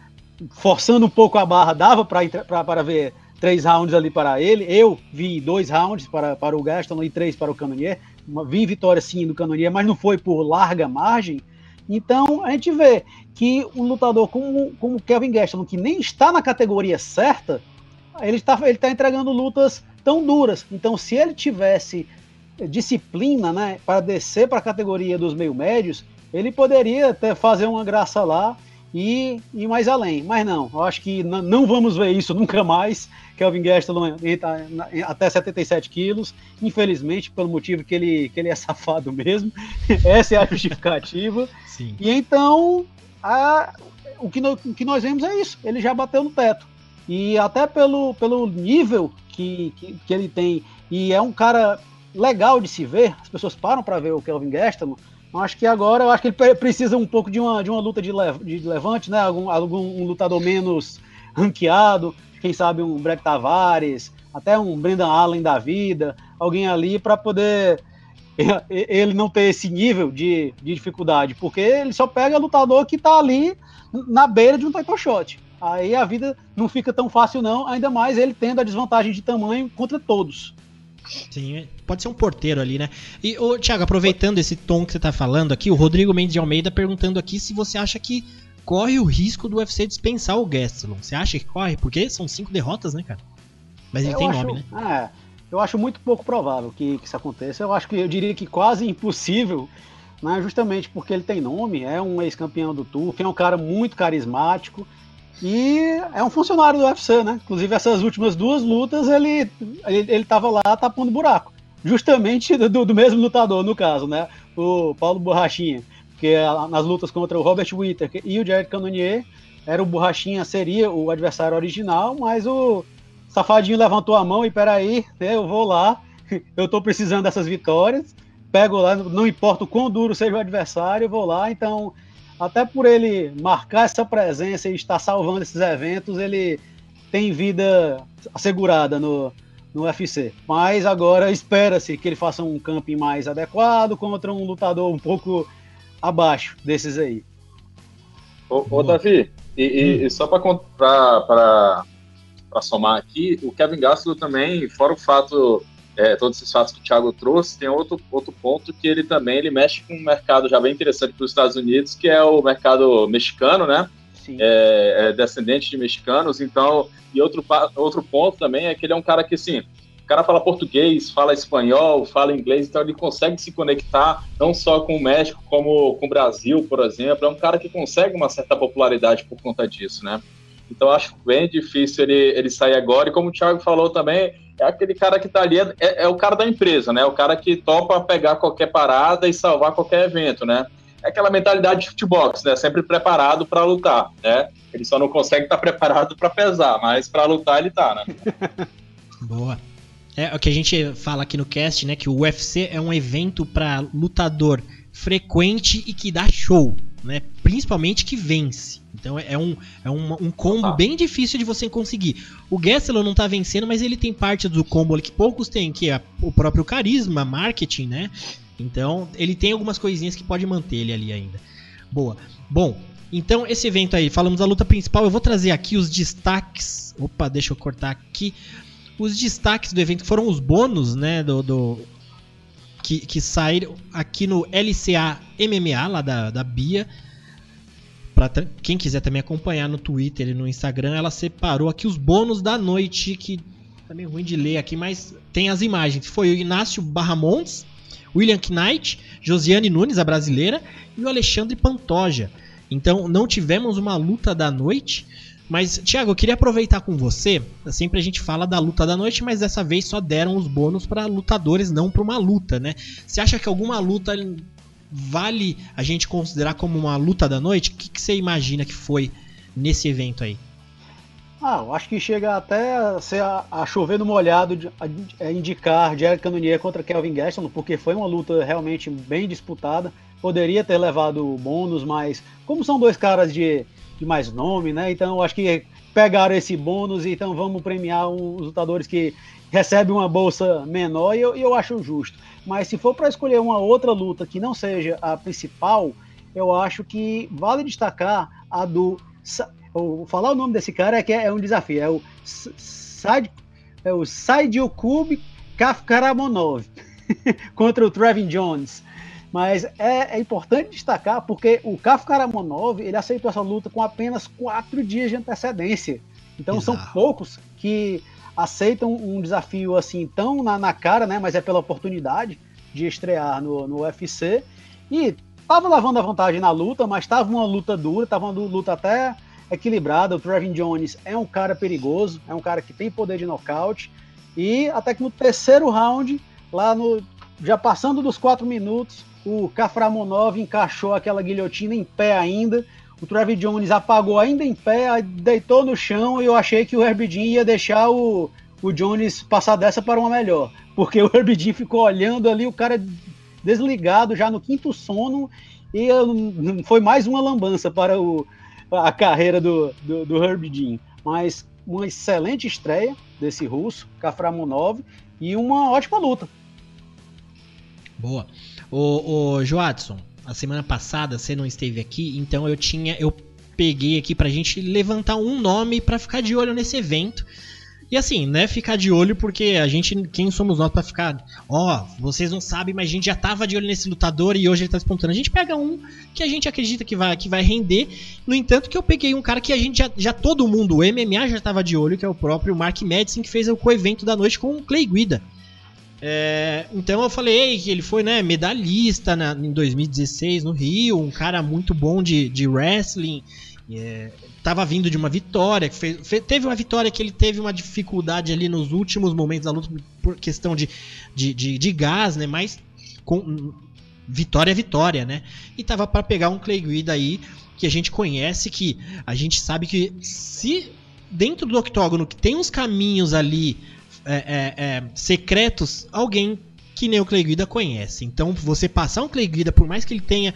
forçando um pouco a barra dava para ver três rounds ali para ele. Eu vi dois rounds para, para o Gaston e três para o Cannonier. Vi vitória sim do Cannonier, mas não foi por larga margem. Então a gente vê que um lutador como, como Kevin Gastelum, que nem está na categoria certa, ele está ele tá entregando lutas tão duras. Então, se ele tivesse disciplina né, para descer para a categoria dos meio médios, ele poderia até fazer uma graça lá e ir mais além. Mas não, eu acho que não vamos ver isso nunca mais. Kelvin Gastelum entra até 77 quilos, infelizmente, pelo motivo que ele, que ele é safado mesmo. Essa é a justificativa. Sim. E então, a, o, que no, o que nós vemos é isso. Ele já bateu no teto. E até pelo, pelo nível que, que, que ele tem. E é um cara legal de se ver. As pessoas param para ver o Kelvin Gastelum Acho que agora, eu acho que ele precisa um pouco de uma, de uma luta de, de levante, né? Algum, algum um lutador menos ranqueado, quem sabe um Brett Tavares, até um Brendan Allen da vida, alguém ali para poder ele não ter esse nível de, de, dificuldade, porque ele só pega lutador que tá ali na beira de um title shot. Aí a vida não fica tão fácil não, ainda mais ele tendo a desvantagem de tamanho contra todos. Sim, pode ser um porteiro ali, né? E, ô, Thiago, aproveitando esse tom que você tá falando aqui, o Rodrigo Mendes de Almeida perguntando aqui se você acha que corre o risco do UFC dispensar o Gastelum. Você acha que corre? Porque são cinco derrotas, né, cara? Mas ele eu tem acho, nome, né? É, eu acho muito pouco provável que, que isso aconteça. Eu acho que eu diria que quase impossível, né? justamente porque ele tem nome, é um ex-campeão do TUF, é um cara muito carismático e é um funcionário do UFC, né? Inclusive, essas últimas duas lutas ele, ele, ele lá tapando buraco. Justamente do, do mesmo lutador, no caso, né? O Paulo Borrachinha. Porque nas lutas contra o Robert Whittaker e o Jared Cannonier, era o Borrachinha, seria o adversário original, mas o Safadinho levantou a mão e peraí, né, eu vou lá, eu tô precisando dessas vitórias, pego lá, não importa o quão duro seja o adversário, eu vou lá, então, até por ele marcar essa presença e estar salvando esses eventos, ele tem vida assegurada no, no UFC. Mas agora espera-se que ele faça um camping mais adequado contra um lutador um pouco abaixo desses aí. Ô, ô Davi, e, e, hum. e só para para somar aqui, o Kevin Gastelum também, fora o fato, é, todos esses fatos que o Thiago trouxe, tem outro, outro ponto que ele também ele mexe com um mercado já bem interessante para os Estados Unidos, que é o mercado mexicano, né? É, é, descendente de mexicanos, então, e outro, outro ponto também é que ele é um cara que, assim, o cara fala português, fala espanhol, fala inglês, então ele consegue se conectar não só com o México, como com o Brasil, por exemplo, é um cara que consegue uma certa popularidade por conta disso, né? Então acho bem difícil ele, ele sair agora. E como o Thiago falou também, é aquele cara que está ali, é, é, o cara da empresa, né? O cara que topa pegar qualquer parada e salvar qualquer evento, né? É aquela mentalidade de futebol, né? Sempre preparado para lutar, né? Ele só não consegue estar tá preparado para pesar, mas para lutar ele tá, né? Boa. É o que a gente fala aqui no cast, né? Que o UFC é um evento para lutador frequente e que dá show, né? Principalmente que vence. Então é um, é um, um combo ah. bem difícil de você conseguir. O Gessler não tá vencendo, mas ele tem parte do combo que poucos têm, que é o próprio carisma, marketing, né? Então ele tem algumas coisinhas que pode manter ele ali ainda. Boa. Bom, então esse evento aí, falamos da luta principal, eu vou trazer aqui os destaques. Opa, deixa eu cortar aqui. Os destaques do evento foram os bônus, né? Do, do que, que saíram aqui no LCA MMA, lá da, da Bia para quem quiser também acompanhar no Twitter e no Instagram, ela separou aqui os bônus da noite, que tá meio ruim de ler aqui, mas tem as imagens. Foi o Inácio Barramontes, William Knight, Josiane Nunes, a brasileira, e o Alexandre Pantoja. Então não tivemos uma luta da noite, mas Thiago, eu queria aproveitar com você. Sempre a gente fala da luta da noite, mas dessa vez só deram os bônus para lutadores, não para uma luta, né? Você acha que alguma luta vale a gente considerar como uma luta da noite? O que, que você imagina que foi nesse evento aí? Ah, eu acho que chega até a, a chover no molhado de, a, a é indicar Jared Cannonier contra Kelvin Gaston, porque foi uma luta realmente bem disputada. Poderia ter levado bônus, mas como são dois caras de, de mais nome, né? Então eu acho que pegaram esse bônus, então vamos premiar os lutadores que recebem uma bolsa menor e eu, eu acho justo. Mas se for para escolher uma outra luta que não seja a principal, eu acho que vale destacar a do. Vou falar o nome desse cara é que é um desafio. É o Said, é o Saidyokub Kafkaramonov contra o Trevin Jones. Mas é, é, importante destacar porque o Kafkaramonov ele aceitou essa luta com apenas quatro dias de antecedência. Então Exato. são poucos que aceitam um desafio assim tão na, na cara, né? Mas é pela oportunidade de estrear no, no UFC. E tava levando a vantagem na luta, mas tava uma luta dura, tava uma luta até equilibrada. O Trevin Jones é um cara perigoso, é um cara que tem poder de nocaute. E até que no terceiro round, lá no. Já passando dos quatro minutos, o Kaframonov encaixou aquela guilhotina em pé ainda. O Trevor Jones apagou ainda em pé, deitou no chão e eu achei que o Herbie Jean ia deixar o, o Jones passar dessa para uma melhor. Porque o Herbie Jean ficou olhando ali, o cara desligado já no quinto sono e foi mais uma lambança para o, a carreira do, do, do. Mas uma excelente estreia desse russo, Kaframonov, e uma ótima luta. Boa. O, o Joadson, a semana passada você não esteve aqui, então eu tinha. Eu peguei aqui pra gente levantar um nome para ficar de olho nesse evento. E assim, né, ficar de olho porque a gente, quem somos nós para ficar, ó, oh, vocês não sabem, mas a gente já tava de olho nesse lutador e hoje ele tá despontando. A gente pega um que a gente acredita que vai, que vai render. No entanto, que eu peguei um cara que a gente já, já todo mundo, o MMA já tava de olho, que é o próprio Mark Madison, que fez o co-evento da noite com o Clay Guida. É, então eu falei que ele foi né, medalhista na, em 2016 no Rio, um cara muito bom de, de wrestling. É, tava vindo de uma vitória, fez, fez, teve uma vitória que ele teve uma dificuldade ali nos últimos momentos da luta por questão de, de, de, de gás, né? Mas com vitória é vitória, né? E tava para pegar um Clay Guida aí que a gente conhece, que a gente sabe que se dentro do octógono que tem uns caminhos ali é, é, é, secretos, alguém que nem o Clay Guida conhece. Então você passar um Clay Guida, por mais que ele tenha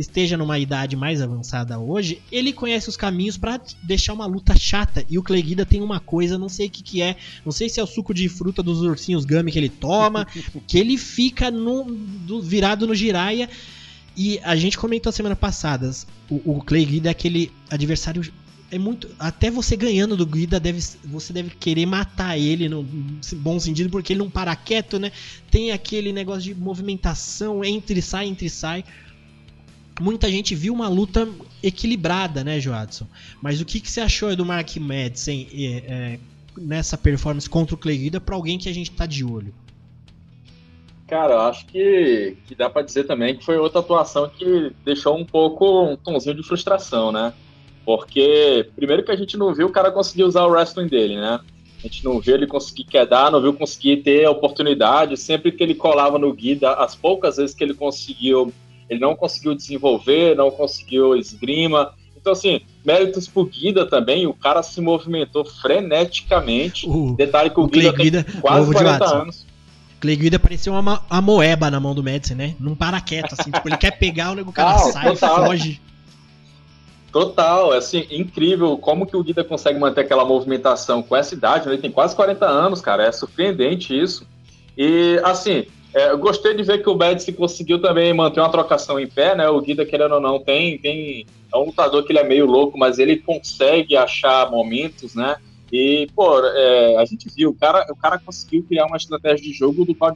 esteja numa idade mais avançada hoje, ele conhece os caminhos para deixar uma luta chata. E o Clay Guida tem uma coisa, não sei o que, que é, não sei se é o suco de fruta dos ursinhos Gummy que ele toma, que ele fica no, do, virado no giraia. E a gente comentou semana passada, o, o Clay Guida é aquele adversário é muito. Até você ganhando do Guida, deve, você deve querer matar ele no bom sentido, porque ele não para quieto, né? Tem aquele negócio de movimentação, entre sai, entre sai muita gente viu uma luta equilibrada, né, Joadson? Mas o que, que você achou do Mark Madsen é, é, nessa performance contra o Clay Guida para alguém que a gente tá de olho? Cara, acho que, que dá para dizer também que foi outra atuação que deixou um pouco um tonzinho de frustração, né? Porque, primeiro que a gente não viu o cara conseguir usar o wrestling dele, né? A gente não viu ele conseguir quedar, não viu conseguir ter a oportunidade. Sempre que ele colava no Guida, as poucas vezes que ele conseguiu ele não conseguiu desenvolver, não conseguiu esgrima. Então, assim, méritos pro Guida também, o cara se movimentou freneticamente. Detalhe que o, o Guida, Guida tem quase 40 anos. Clay Guida parecia uma, moeba na mão do Madison, né? Não para quieto, assim, tipo, ele quer pegar, o cara não, sai total. e foge. Total, é assim, incrível como que o Guida consegue manter aquela movimentação com essa idade, né? ele tem quase 40 anos, cara, é surpreendente isso. E, assim, é, eu gostei de ver que o Médici conseguiu também manter uma trocação em pé, né? O Guida, querendo ou não, tem, tem. É um lutador que ele é meio louco, mas ele consegue achar momentos, né? E, pô, é, a gente viu, o cara, o cara conseguiu criar uma estratégia de jogo do qual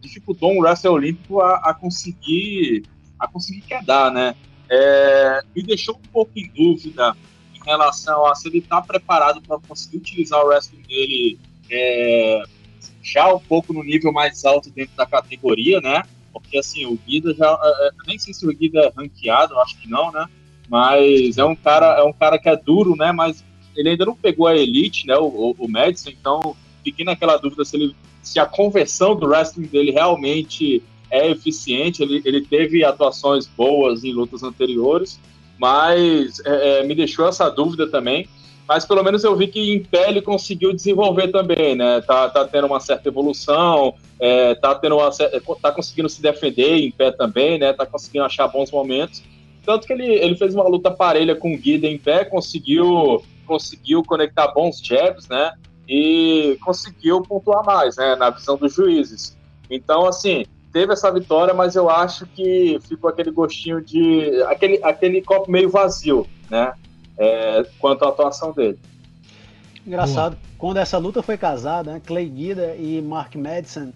dificultou um wrestler olímpico a, a, conseguir a conseguir quedar, né? É, me deixou um pouco em dúvida em relação a se ele está preparado para conseguir utilizar o wrestling dele é, já um pouco no nível mais alto dentro da categoria, né? Porque assim, o Guida já. É, é nem sei se o Guida é ranqueado, acho que não, né? Mas é um cara, é um cara que é duro, né? Mas ele ainda não pegou a elite, né? O, o, o Madison, então fiquei naquela dúvida se, ele, se a conversão do wrestling dele realmente é eficiente. Ele, ele teve atuações boas em lutas anteriores, mas é, é me deixou essa dúvida também mas pelo menos eu vi que em pé ele conseguiu desenvolver também, né? Tá, tá tendo uma certa evolução, é, tá, tendo uma, tá conseguindo se defender em pé também, né? Tá conseguindo achar bons momentos. Tanto que ele, ele fez uma luta parelha com o Guida em pé, conseguiu, conseguiu conectar bons jabs, né? E conseguiu pontuar mais, né? Na visão dos juízes. Então, assim, teve essa vitória, mas eu acho que ficou aquele gostinho de. aquele, aquele copo meio vazio, né? é, quanto à atuação dele. Engraçado, Boa. quando essa luta foi casada, né, Clay Guida e Mark Madison,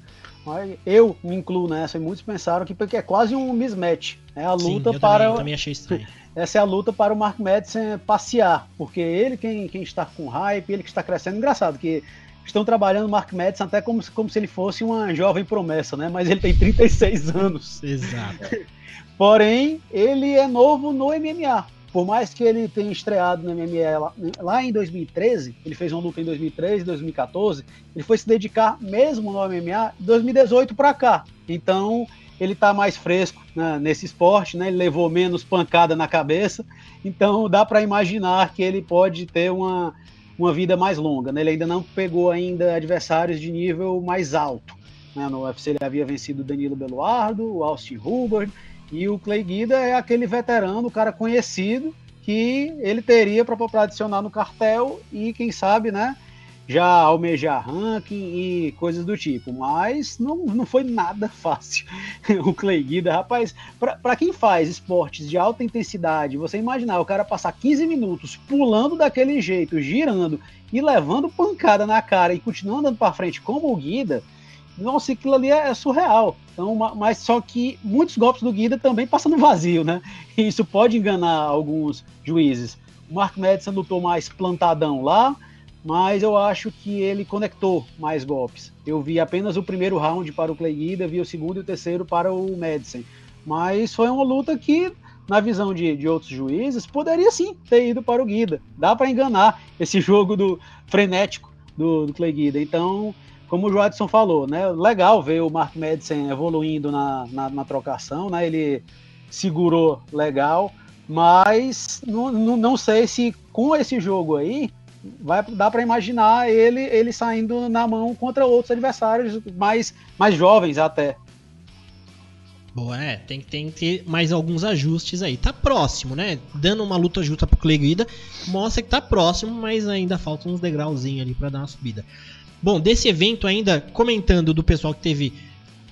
eu me incluo nessa e muitos pensaram que porque é quase um mismatch. É a luta Sim, eu para. Também, eu também achei estranho. Essa é a luta para o Mark Madison passear, porque ele quem, quem está com hype, ele que está crescendo. Engraçado que estão trabalhando o Mark Madison até como, como se ele fosse uma jovem promessa, né? Mas ele tem 36 anos. Exato. Porém, ele é novo no MMA. Por mais que ele tenha estreado no MMA lá, lá, em 2013, ele fez uma luta em 2013, 2014, ele foi se dedicar mesmo no MMA de 2018 para cá. Então, ele está mais fresco né, nesse esporte, né? Ele levou menos pancada na cabeça, então dá para imaginar que ele pode ter uma, uma vida mais longa. Né? Ele ainda não pegou ainda adversários de nível mais alto. Né? No UFC ele havia vencido Danilo Beluardo, o Austin Hubbard, e o Clay Guida é aquele veterano, o cara conhecido, que ele teria para adicionar no cartel e, quem sabe, né, já almejar ranking e coisas do tipo. Mas não, não foi nada fácil o Clay Guida. Rapaz, para quem faz esportes de alta intensidade, você imaginar o cara passar 15 minutos pulando daquele jeito, girando e levando pancada na cara e continuando andando para frente como o Guida, nossa, aquilo ali é, é, surreal. Então, mas só que muitos golpes do Guida também passam no vazio, né? E isso pode enganar alguns juízes. O Mark Madison lutou mais plantadão lá, mas eu acho que ele conectou mais golpes. Eu vi apenas o primeiro round para o Clay Guida, vi o segundo e o terceiro para o Madison. Mas foi uma luta que, na visão de, de outros juízes, poderia sim ter ido para o Guida. Dá para enganar esse jogo do frenético do, do Clay Guida. Então, como o Joadson falou, né? Legal ver o Mark Madison evoluindo na, na, na trocação, né? Ele segurou legal, mas não, não, sei se com esse jogo aí vai dar para imaginar ele ele saindo na mão contra outros adversários mais, mais jovens até. Bom, é, tem, tem que ter mais alguns ajustes aí. Tá próximo, né? Dando uma luta justa pro Clay Guida, mostra que tá próximo, mas ainda faltam uns degrauzinhos ali para dar uma subida. Bom, desse evento ainda, comentando do pessoal que teve.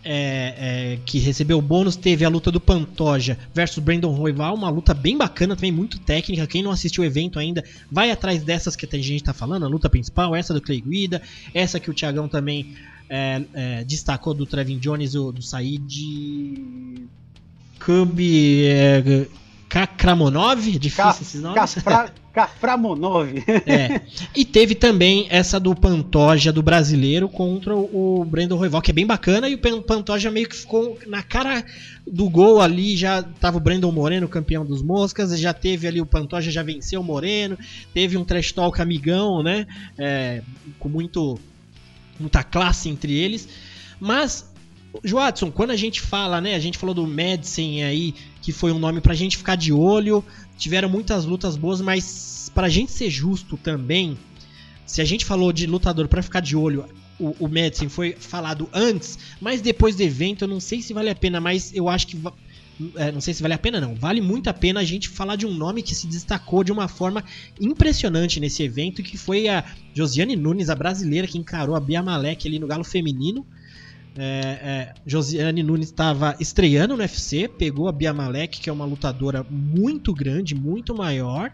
É, é, que recebeu o bônus, teve a luta do Pantoja versus Brandon Royval, uma luta bem bacana, também muito técnica. Quem não assistiu o evento ainda, vai atrás dessas que a gente tá falando, a luta principal, essa do Clay Guida, essa que o Thiagão também é, é destacou do Trevin Jones, do, do Said Kub é, Kakramonov, difícil Ka esses nomes. Kaframonov. é. E teve também essa do Pantoja do brasileiro contra o Brandon Royval, que é bem bacana, e o Pantoja meio que ficou na cara do gol ali, já tava o Brandon Moreno, campeão dos Moscas, já teve ali o Pantoja, já venceu o Moreno, teve um trash talk amigão, né, é, com muito muita classe entre eles, mas Joadson, quando a gente fala, né, a gente falou do Madsen aí, que foi um nome pra gente ficar de olho, tiveram muitas lutas boas, mas pra gente ser justo também, se a gente falou de lutador para ficar de olho, o, o Madison foi falado antes, mas depois do evento, eu não sei se vale a pena, mas eu acho que. É, não sei se vale a pena, não. Vale muito a pena a gente falar de um nome que se destacou de uma forma impressionante nesse evento, que foi a Josiane Nunes, a brasileira, que encarou a Bia Malek ali no galo feminino. É, é, Josiane Nunes estava estreando no UFC, pegou a Bia Malek, que é uma lutadora muito grande, muito maior.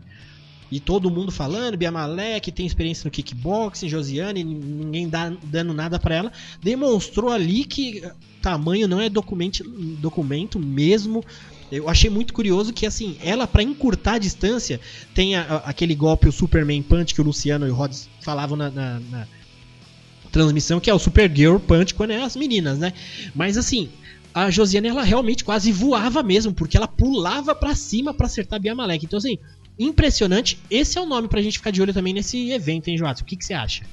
E todo mundo falando, Bia Malek tem experiência no kickboxing, Josiane, ninguém dá, dando nada para ela. Demonstrou ali que tamanho não é documento, documento mesmo. Eu achei muito curioso que, assim, ela, para encurtar a distância, tem a, a, aquele golpe, o Superman Punch, que o Luciano e o Rods falavam na, na, na transmissão, que é o Supergirl Punch quando é as meninas, né? Mas assim, a Josiane ela realmente quase voava mesmo, porque ela pulava para cima para acertar a Bia Malek. Então assim, impressionante. Esse é o nome pra gente ficar de olho também nesse evento, hein, Joato? O que, que você acha?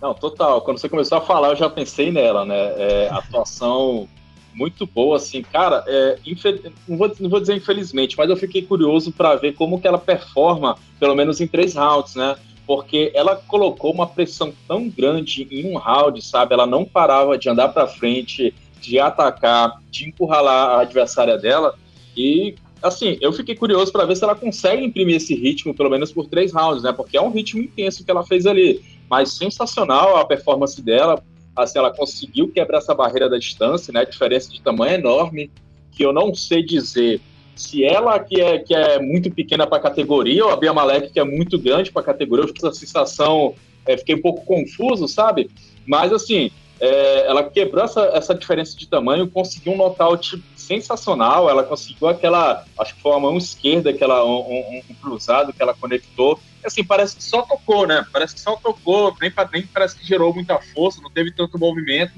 Não, total. Quando você começou a falar, eu já pensei nela, né? É, atuação muito boa, assim, cara. É, infel... não, vou, não vou dizer infelizmente, mas eu fiquei curioso para ver como que ela performa, pelo menos em três rounds, né? Porque ela colocou uma pressão tão grande em um round, sabe? Ela não parava de andar para frente, de atacar, de encurralar a adversária dela. E, assim, eu fiquei curioso para ver se ela consegue imprimir esse ritmo, pelo menos por três rounds, né? Porque é um ritmo intenso que ela fez ali. Mas sensacional a performance dela. Assim, ela conseguiu quebrar essa barreira da distância, né? A diferença de tamanho é enorme, que eu não sei dizer se ela que é, que é muito pequena para a categoria, ou a Bia Malek que é muito grande para a categoria, eu fiquei essa sensação, é, fiquei um pouco confuso, sabe? Mas assim, é, ela quebrou essa, essa diferença de tamanho, conseguiu um nocaute sensacional, ela conseguiu aquela, acho que foi a mão esquerda, aquela, um, um, cruzado que ela conectou, assim, parece que só tocou, né? Parece que só tocou, nem, nem parece que gerou muita força, não teve tanto movimento,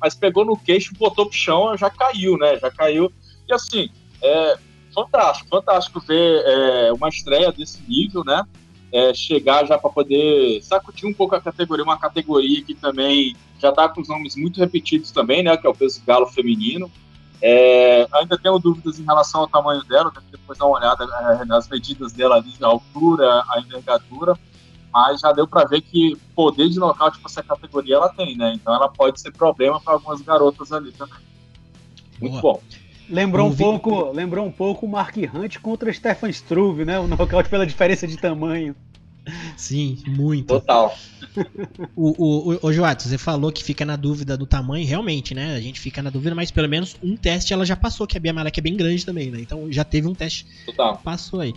mas pegou no queixo, botou pro chão, já caiu, né? Já caiu. E assim, é, fantástico, fantástico ver é, uma estreia desse nível, né? É, chegar já para poder sacudir um pouco a categoria, uma categoria que também já está com os nomes muito repetidos também, né? Que é o peso galo feminino. É, ainda tenho dúvidas em relação ao tamanho dela, tenho que depois dar uma olhada é, nas medidas dela ali, a altura, a envergadura. mas já deu para ver que poder de nocaute para essa categoria ela tem, né? Então ela pode ser problema para algumas garotas ali também. Muito Boa. bom. Lembrou um, pouco, lembrou um pouco o Mark Hunt contra Stefan Struve, né? O nocaute pela diferença de tamanho. Sim, muito. Total. O, o, o, o Joato, você falou que fica na dúvida do tamanho, realmente, né? A gente fica na dúvida, mas pelo menos um teste ela já passou, que a Bia Malek é bem grande também, né? Então já teve um teste. Total. Passou aí.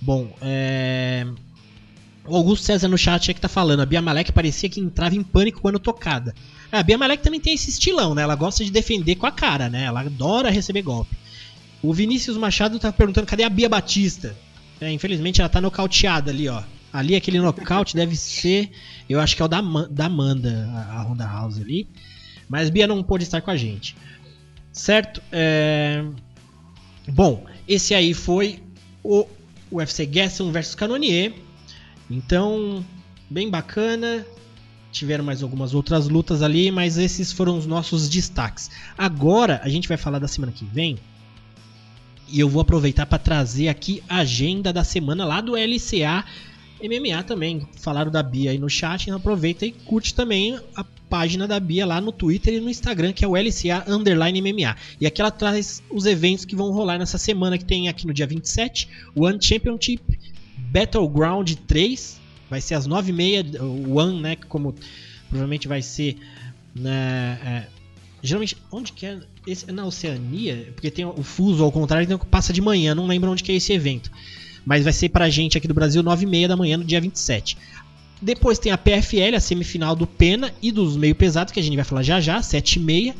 Bom, é... O Augusto César no chat é que tá falando, a Bia Malek parecia que entrava em pânico quando tocada. A Bia Malek também tem esse estilão, né? Ela gosta de defender com a cara, né? Ela adora receber golpe. O Vinícius Machado tá perguntando cadê a Bia Batista? É, infelizmente ela tá nocauteada ali, ó. Ali aquele nocaute deve ser, eu acho que é o da, da Amanda, a, Honda House ali. Mas Bia não pôde estar com a gente. Certo? É... Bom, esse aí foi o UFC Gaston versus Canonier. Então, bem bacana. Tiveram mais algumas outras lutas ali, mas esses foram os nossos destaques. Agora a gente vai falar da semana que vem. E eu vou aproveitar para trazer aqui a agenda da semana lá do LCA MMA também. Falaram da Bia aí no chat, então aproveita e curte também a página da Bia lá no Twitter e no Instagram, que é o LCA Underline MMA. E aqui ela traz os eventos que vão rolar nessa semana, que tem aqui no dia 27, o One Championship Battleground 3, vai ser às 9h30, o One, né, como provavelmente vai ser né, é, geralmente, onde que é? Esse, é na Oceania, porque tem o fuso ao contrário, então passa de manhã, não lembro onde que é esse evento. Mas vai ser pra gente aqui do Brasil 9h30 da manhã no dia 27. Depois tem a PFL, a semifinal do Pena e dos meio pesados, que a gente vai falar já já, 7h30.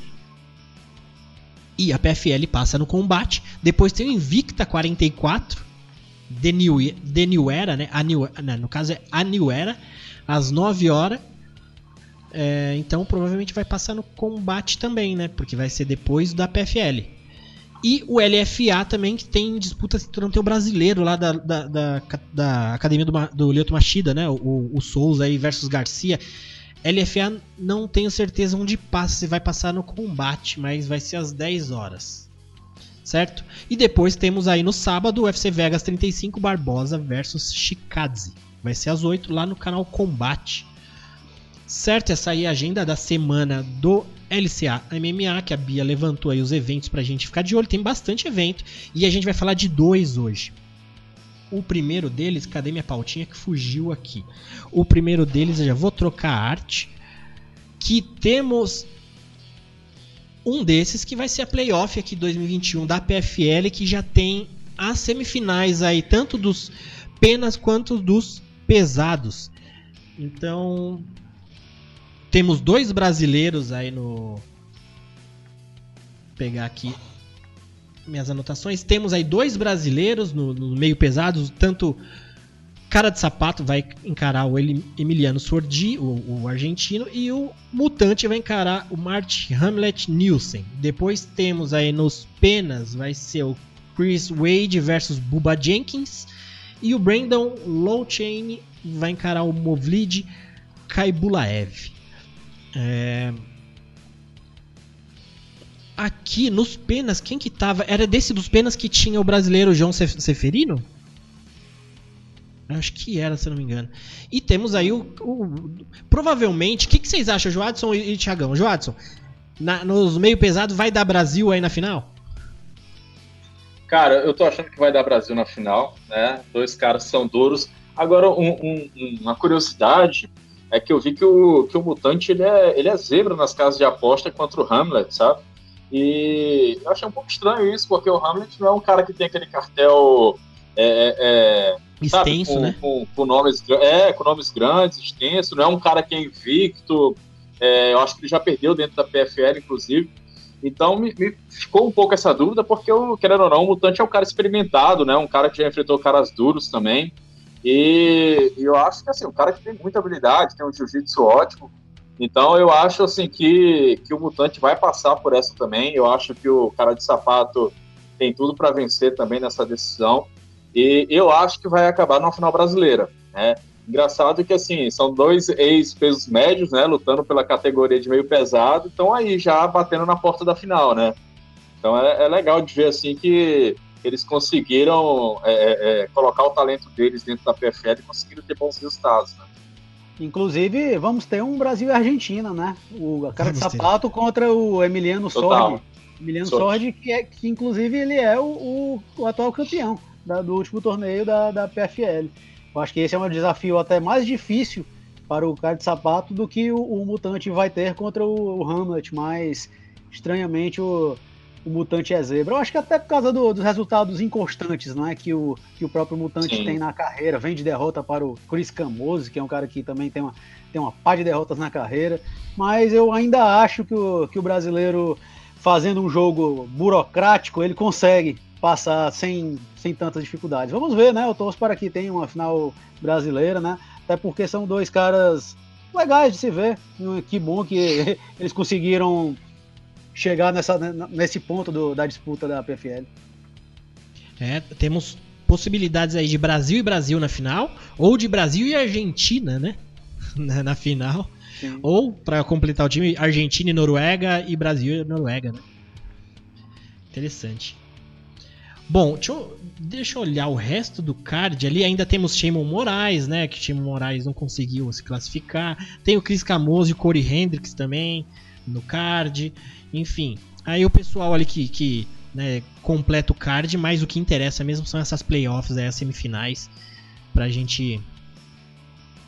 E a PFL passa no combate. Depois tem o Invicta 44. The New, The New Era, né? A New, não, no caso é a New Era, às 9 horas. É, então provavelmente vai passar no combate também, né? Porque vai ser depois da PFL. E o LFA também, que tem disputa cinturão, tem o brasileiro lá da, da, da, da academia do, do Machida, né? O, o Souza aí versus Garcia. LFA não tenho certeza onde passa, se vai passar no combate, mas vai ser às 10 horas. Certo? E depois temos aí no sábado o UFC Vegas 35 Barbosa versus Shikadze. Vai ser às 8 lá no canal Combate. Certo? Essa aí é a agenda da semana do LCA MMA, que a Bia levantou aí os eventos pra gente ficar de olho. Tem bastante evento e a gente vai falar de dois hoje. O primeiro deles, cadê minha pautinha que fugiu aqui? O primeiro deles, eu já vou trocar a arte. Que temos um desses que vai ser a playoff aqui 2021 da PFL, que já tem as semifinais aí, tanto dos penas quanto dos pesados. Então, temos dois brasileiros aí no. Vou pegar aqui minhas anotações. Temos aí dois brasileiros no, no meio pesado, tanto Cara de Sapato vai encarar o Emiliano Sordi, o, o, argentino, e o Mutante vai encarar o Martin Hamlet Nielsen. Depois temos aí nos penas, vai ser o Chris Wade versus Buba Jenkins, e o Brandon Lowchain vai encarar o Movlid Kaibulaev. É... Aqui nos penas, quem que tava? Era desse dos penas que tinha o brasileiro João Seferino? Acho que era, se não me engano. E temos aí o. o provavelmente. O que, que, vocês acham, Joadson e, e Thiagão? Joadson, na, nos meio pesados vai dar Brasil aí na final? Cara, eu tô achando que vai dar Brasil na final, né? Dois caras são duros. Agora, um, um, uma curiosidade é que eu vi que o, que o Mutante ele é, ele é zebra nas casas de aposta contra o Hamlet, sabe? E eu achei um pouco estranho isso, porque o Hamlet não é um cara que tem aquele cartel. É, é, extenso, sabe, com, né? Com, com, nomes, é, com nomes grandes, extenso, não é um cara que é invicto. É, eu acho que ele já perdeu dentro da PFL, inclusive. Então me, me, ficou um pouco essa dúvida, porque, eu, querendo ou não, o Mutante é um cara experimentado, né? Um cara que já enfrentou caras duros também. E, e, eu acho que assim, o cara que tem muita habilidade, tem um jiu-jitsu ótimo. Então eu acho assim que, que o Mutante vai passar por essa também. Eu acho que o cara de sapato tem tudo para vencer também nessa decisão. E eu acho que vai acabar numa final brasileira. Né? Engraçado que assim, são dois ex-pesos médios, né? Lutando pela categoria de meio pesado, estão aí já batendo na porta da final, né? Então é, é legal de ver assim que eles conseguiram é, é, é colocar o talento deles dentro da PFL e conseguiram ter bons resultados. Né? Inclusive, vamos ter um Brasil e Argentina, né? O a cara de sapato contra o Emiliano Sordi. Emiliano Sordi, que, é, que inclusive ele é o, o, o atual campeão da, do último torneio da, da PFL. Eu acho que esse é um desafio até mais difícil para o cara de sapato do que o, o Mutante vai ter contra o, o Hamlet, mas estranhamente o, o Mutante é zebra. Eu acho que até por causa do, dos resultados inconstantes né, que, o, que o próprio Mutante Sim. tem na carreira. Vem de derrota para o Chris Camose, que é um cara que também tem uma, tem uma pá de derrotas na carreira. Mas eu ainda acho que o, que o brasileiro, fazendo um jogo burocrático, ele consegue passar sem, sem tantas dificuldades. Vamos ver, né? Eu torço para que tenha uma final brasileira, né? Até porque são dois caras legais de se ver. Que bom que eles conseguiram chegar nessa, nesse ponto do, da disputa da PFL. É, temos possibilidades aí de Brasil e Brasil na final, ou de Brasil e Argentina, né? na, na final. Sim. Ou, para completar o time, Argentina e Noruega e Brasil e Noruega, né? Interessante. Bom, deixa eu, deixa eu olhar o resto do card ali. Ainda temos Shimon Moraes, né? Que Shimon Moraes não conseguiu se classificar. Tem o Chris Camoso e o Corey Hendricks também no card. Enfim, aí o pessoal ali que, que né, completa o card, mas o que interessa mesmo são essas playoffs, as semifinais, pra gente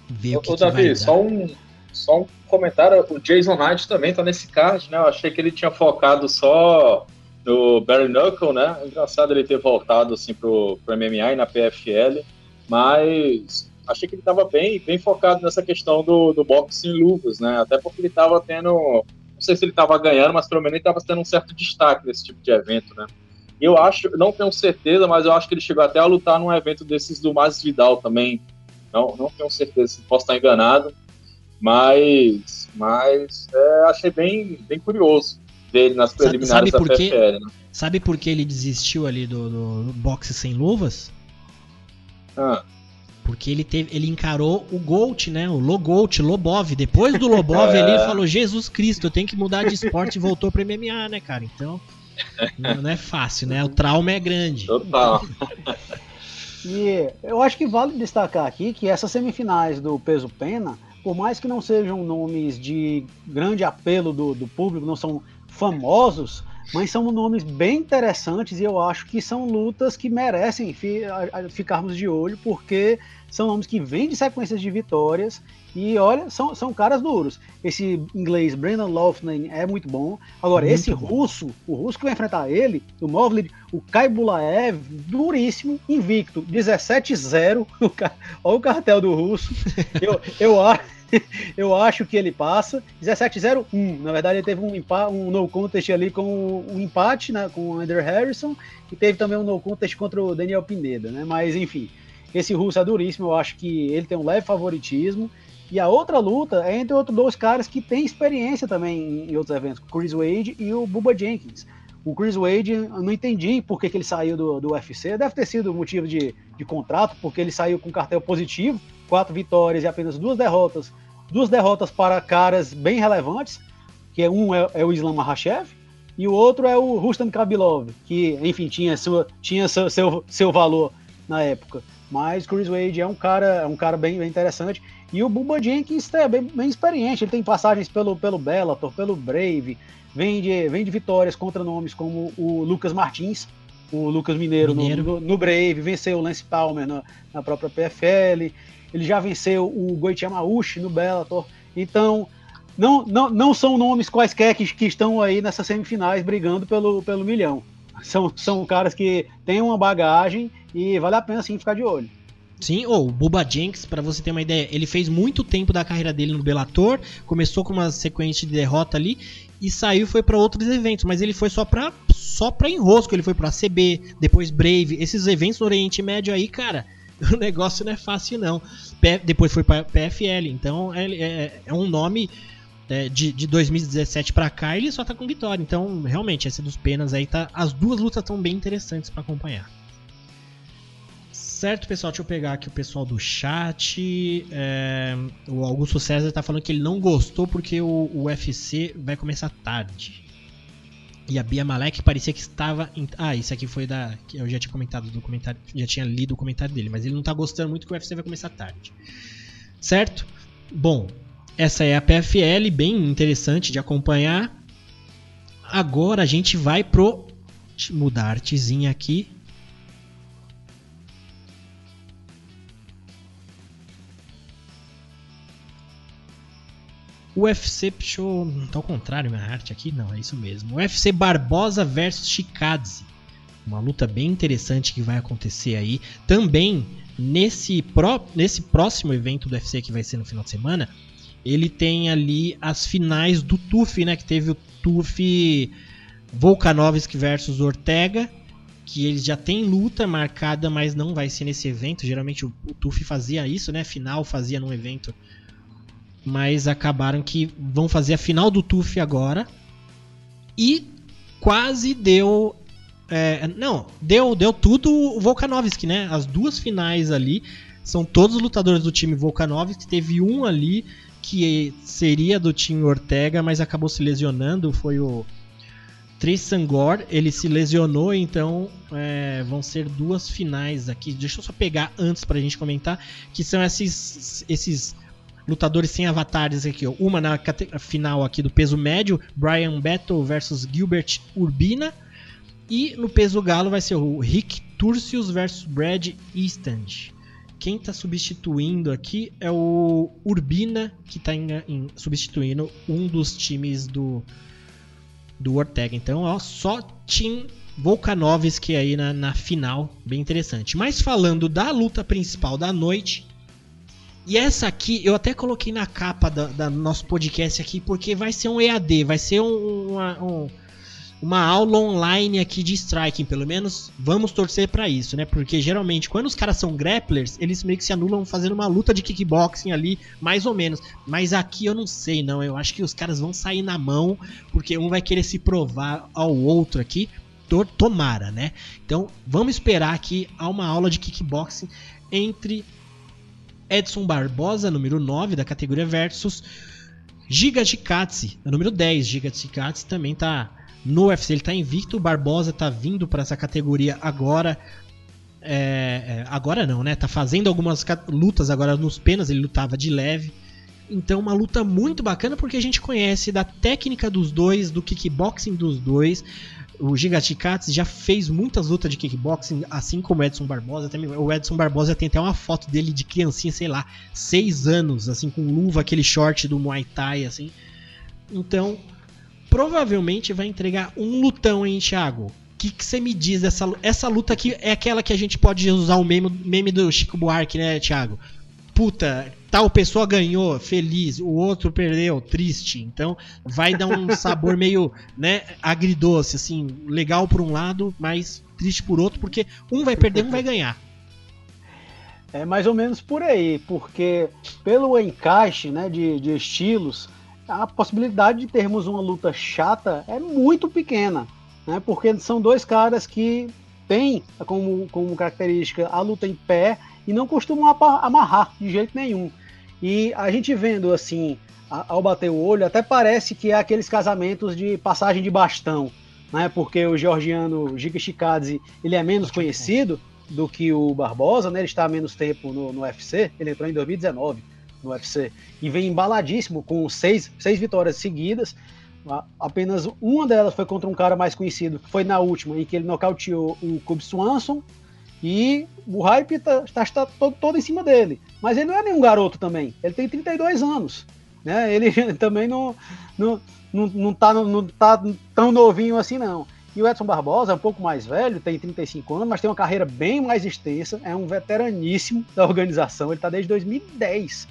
ver o, o que, o que Davi, só um, só um comentário, o Jason Knight também tá nesse card, né? Eu achei que ele tinha focado só no Barry Knuckle, né? Engraçado ele ter voltado assim pro, pro MMA e na PFL, mas achei que ele estava bem, bem focado nessa questão do, do boxe em luvas, né? Até porque ele estava tendo não sei se ele estava ganhando, mas pelo menos ele estava tendo um certo destaque nesse tipo de evento, né? Eu acho, não tenho certeza, mas eu acho que ele chegou até a lutar num evento desses do Mas Vidal também. Não, não tenho certeza, posso estar enganado, mas, mas é, achei bem, bem curioso dele nas preliminares sabe, sabe da PFL, né? Sabe por que ele desistiu ali do, do boxe sem luvas? Ah. Porque ele teve, ele encarou o Gold, né? O Logolt, Lobov. Depois do Lobov é. ele falou: Jesus Cristo, eu tenho que mudar de esporte e voltou pro MMA, né, cara? Então. Não é fácil, né? O trauma é grande. Total. E eu acho que vale destacar aqui que essas semifinais do peso pena, por mais que não sejam nomes de grande apelo do, do público, não são famosos, mas são nomes bem interessantes e eu acho que são lutas que merecem fi, a, a, ficarmos de olho, porque são nomes que vêm de sequências de vitórias e olha, são, são caras duros. Esse inglês Brandon Loftin é muito bom. Agora, muito esse bom. russo, o russo que vai enfrentar ele, o Movlid, o Kai Bulaev, duríssimo, invicto, 17-0. Olha o cartel do russo. Eu, eu acho. eu acho que ele passa. 17-0-1. Na verdade, ele teve um, um no contest ali com um empate né, com o Andrew Harrison e teve também um no contest contra o Daniel Pineda, né? Mas enfim, esse russo é duríssimo. Eu acho que ele tem um leve favoritismo. E a outra luta é entre outros dois caras que têm experiência também em outros eventos, o Chris Wade e o Bubba Jenkins. O Chris Wade, eu não entendi por que, que ele saiu do, do UFC. Deve ter sido motivo de, de contrato, porque ele saiu com cartel positivo quatro vitórias e apenas duas derrotas. Duas derrotas para caras bem relevantes, que é um é, é o Islam Makhachev e o outro é o Rustam Kabilov, que, enfim, tinha, sua, tinha seu, seu, seu valor na época. Mas Chris Wade é um cara, é um cara bem, bem interessante. E o Bubba Jenkins é bem, bem, experiente. Ele tem passagens pelo, pelo Bellator, pelo Brave, vem de, vem de vitórias contra nomes como o Lucas Martins, o Lucas Mineiro, Mineiro. No, no, no, Brave, venceu o Lance Palmer na, na própria PFL ele já venceu o Goichiamauchi no Bellator. Então, não, não, não são nomes quaisquer que, que estão aí nessas semifinais brigando pelo, pelo milhão. São, são caras que têm uma bagagem e vale a pena sim ficar de olho. Sim, ou oh, Buba Jenks, para você ter uma ideia, ele fez muito tempo da carreira dele no Bellator, começou com uma sequência de derrota ali e saiu foi para outros eventos, mas ele foi só para só para enrosco, ele foi para ACB, depois Brave, esses eventos no Oriente Médio aí, cara, o negócio não é fácil não. P depois foi para PFL, então é, é, é um nome é, de, de 2017 para cá ele só tá com vitória. Então realmente essa dos penas aí tá, as duas lutas estão bem interessantes para acompanhar. Certo, pessoal, deixa eu pegar aqui o pessoal do chat. É, o Augusto César tá falando que ele não gostou porque o, o UFC vai começar tarde. E a Bia Malek parecia que estava. Em... Ah, isso aqui foi da. Eu já tinha comentado do comentário. Já tinha lido o comentário dele, mas ele não tá gostando muito que o UFC vai começar tarde. Certo? Bom, essa é a PFL, bem interessante de acompanhar. Agora a gente vai pro. Mudar a artezinha aqui. UFC, deixa ao contrário minha arte aqui? Não, é isso mesmo. UFC Barbosa versus Chikadze. Uma luta bem interessante que vai acontecer aí. Também nesse, nesse próximo evento do UFC que vai ser no final de semana, ele tem ali as finais do TUF, né? Que teve o TUF Volkanovski versus Ortega. Que eles já tem luta marcada, mas não vai ser nesse evento. Geralmente o, o TUF fazia isso, né? Final fazia num evento mas acabaram que vão fazer a final do TUF agora. E quase deu. É, não, deu, deu tudo o Volkanovski, né? As duas finais ali são todos os lutadores do time Volkanovski. Teve um ali que seria do time Ortega, mas acabou se lesionando. Foi o Trisangor. Ele se lesionou, então é, vão ser duas finais aqui. Deixa eu só pegar antes pra gente comentar. Que são esses, esses lutadores sem avatares aqui, ó. Uma na final aqui do peso médio, Brian Battle versus Gilbert Urbina. E no peso galo vai ser o Rick Turcius versus Brad Easton. Quem está substituindo aqui é o Urbina, que está substituindo um dos times do, do Ortega. Então, ó, só Team Volkanovski aí na, na final, bem interessante. Mas falando da luta principal da noite, e essa aqui eu até coloquei na capa do da nosso podcast aqui, porque vai ser um EAD, vai ser um, uma, um, uma aula online aqui de striking, pelo menos vamos torcer para isso, né? Porque geralmente quando os caras são grapplers, eles meio que se anulam fazendo uma luta de kickboxing ali, mais ou menos. Mas aqui eu não sei, não. Eu acho que os caras vão sair na mão, porque um vai querer se provar ao outro aqui. Tomara, né? Então vamos esperar que há uma aula de kickboxing entre Edson Barbosa, número 9 da categoria Versus. Giga Chikatse, número 10. Giga Chikatse também tá no UFC, ele tá invicto. Barbosa tá vindo para essa categoria agora. É, é, agora não, né? Tá fazendo algumas lutas agora nos penas, ele lutava de leve. Então, uma luta muito bacana porque a gente conhece da técnica dos dois, do kickboxing dos dois. O Gigaticats já fez muitas lutas de kickboxing, assim como o Edson Barbosa. Também, o Edson Barbosa tem até uma foto dele de criancinha, sei lá, seis anos, assim, com luva, aquele short do Muay Thai, assim. Então, provavelmente vai entregar um lutão, hein, Thiago? O que você me diz dessa Essa luta aqui é aquela que a gente pode usar o meme, meme do Chico Buarque, né, Thiago? Puta, tal pessoa ganhou, feliz, o outro perdeu, triste. Então vai dar um sabor meio, né, agridoce, assim, legal por um lado, mas triste por outro, porque um vai perder, um vai ganhar. É mais ou menos por aí, porque pelo encaixe né, de, de estilos, a possibilidade de termos uma luta chata é muito pequena, né? Porque são dois caras que têm como, como característica a luta em pé e não costumam amarrar de jeito nenhum. E a gente vendo assim, ao bater o olho, até parece que é aqueles casamentos de passagem de bastão, né? Porque o georgiano Giga Chikadze, ele é menos conhecido do que o Barbosa, né? Ele está há menos tempo no, no UFC, ele entrou em 2019 no UFC e vem embaladíssimo com seis, seis vitórias seguidas. Apenas uma delas foi contra um cara mais conhecido, que foi na última, em que ele nocauteou o Cub Swanson, e o hype tá, tá, tá todo, todo, em cima dele. Mas ele não é nenhum garoto também. Ele tem 32 anos. Né? Ele também não, não, não, não, tá, não tá tão novinho assim, não. E o Edson Barbosa é um pouco mais velho, tem 35 anos, mas tem uma carreira bem mais extensa. É um veteraníssimo da organização. Ele está desde 2010.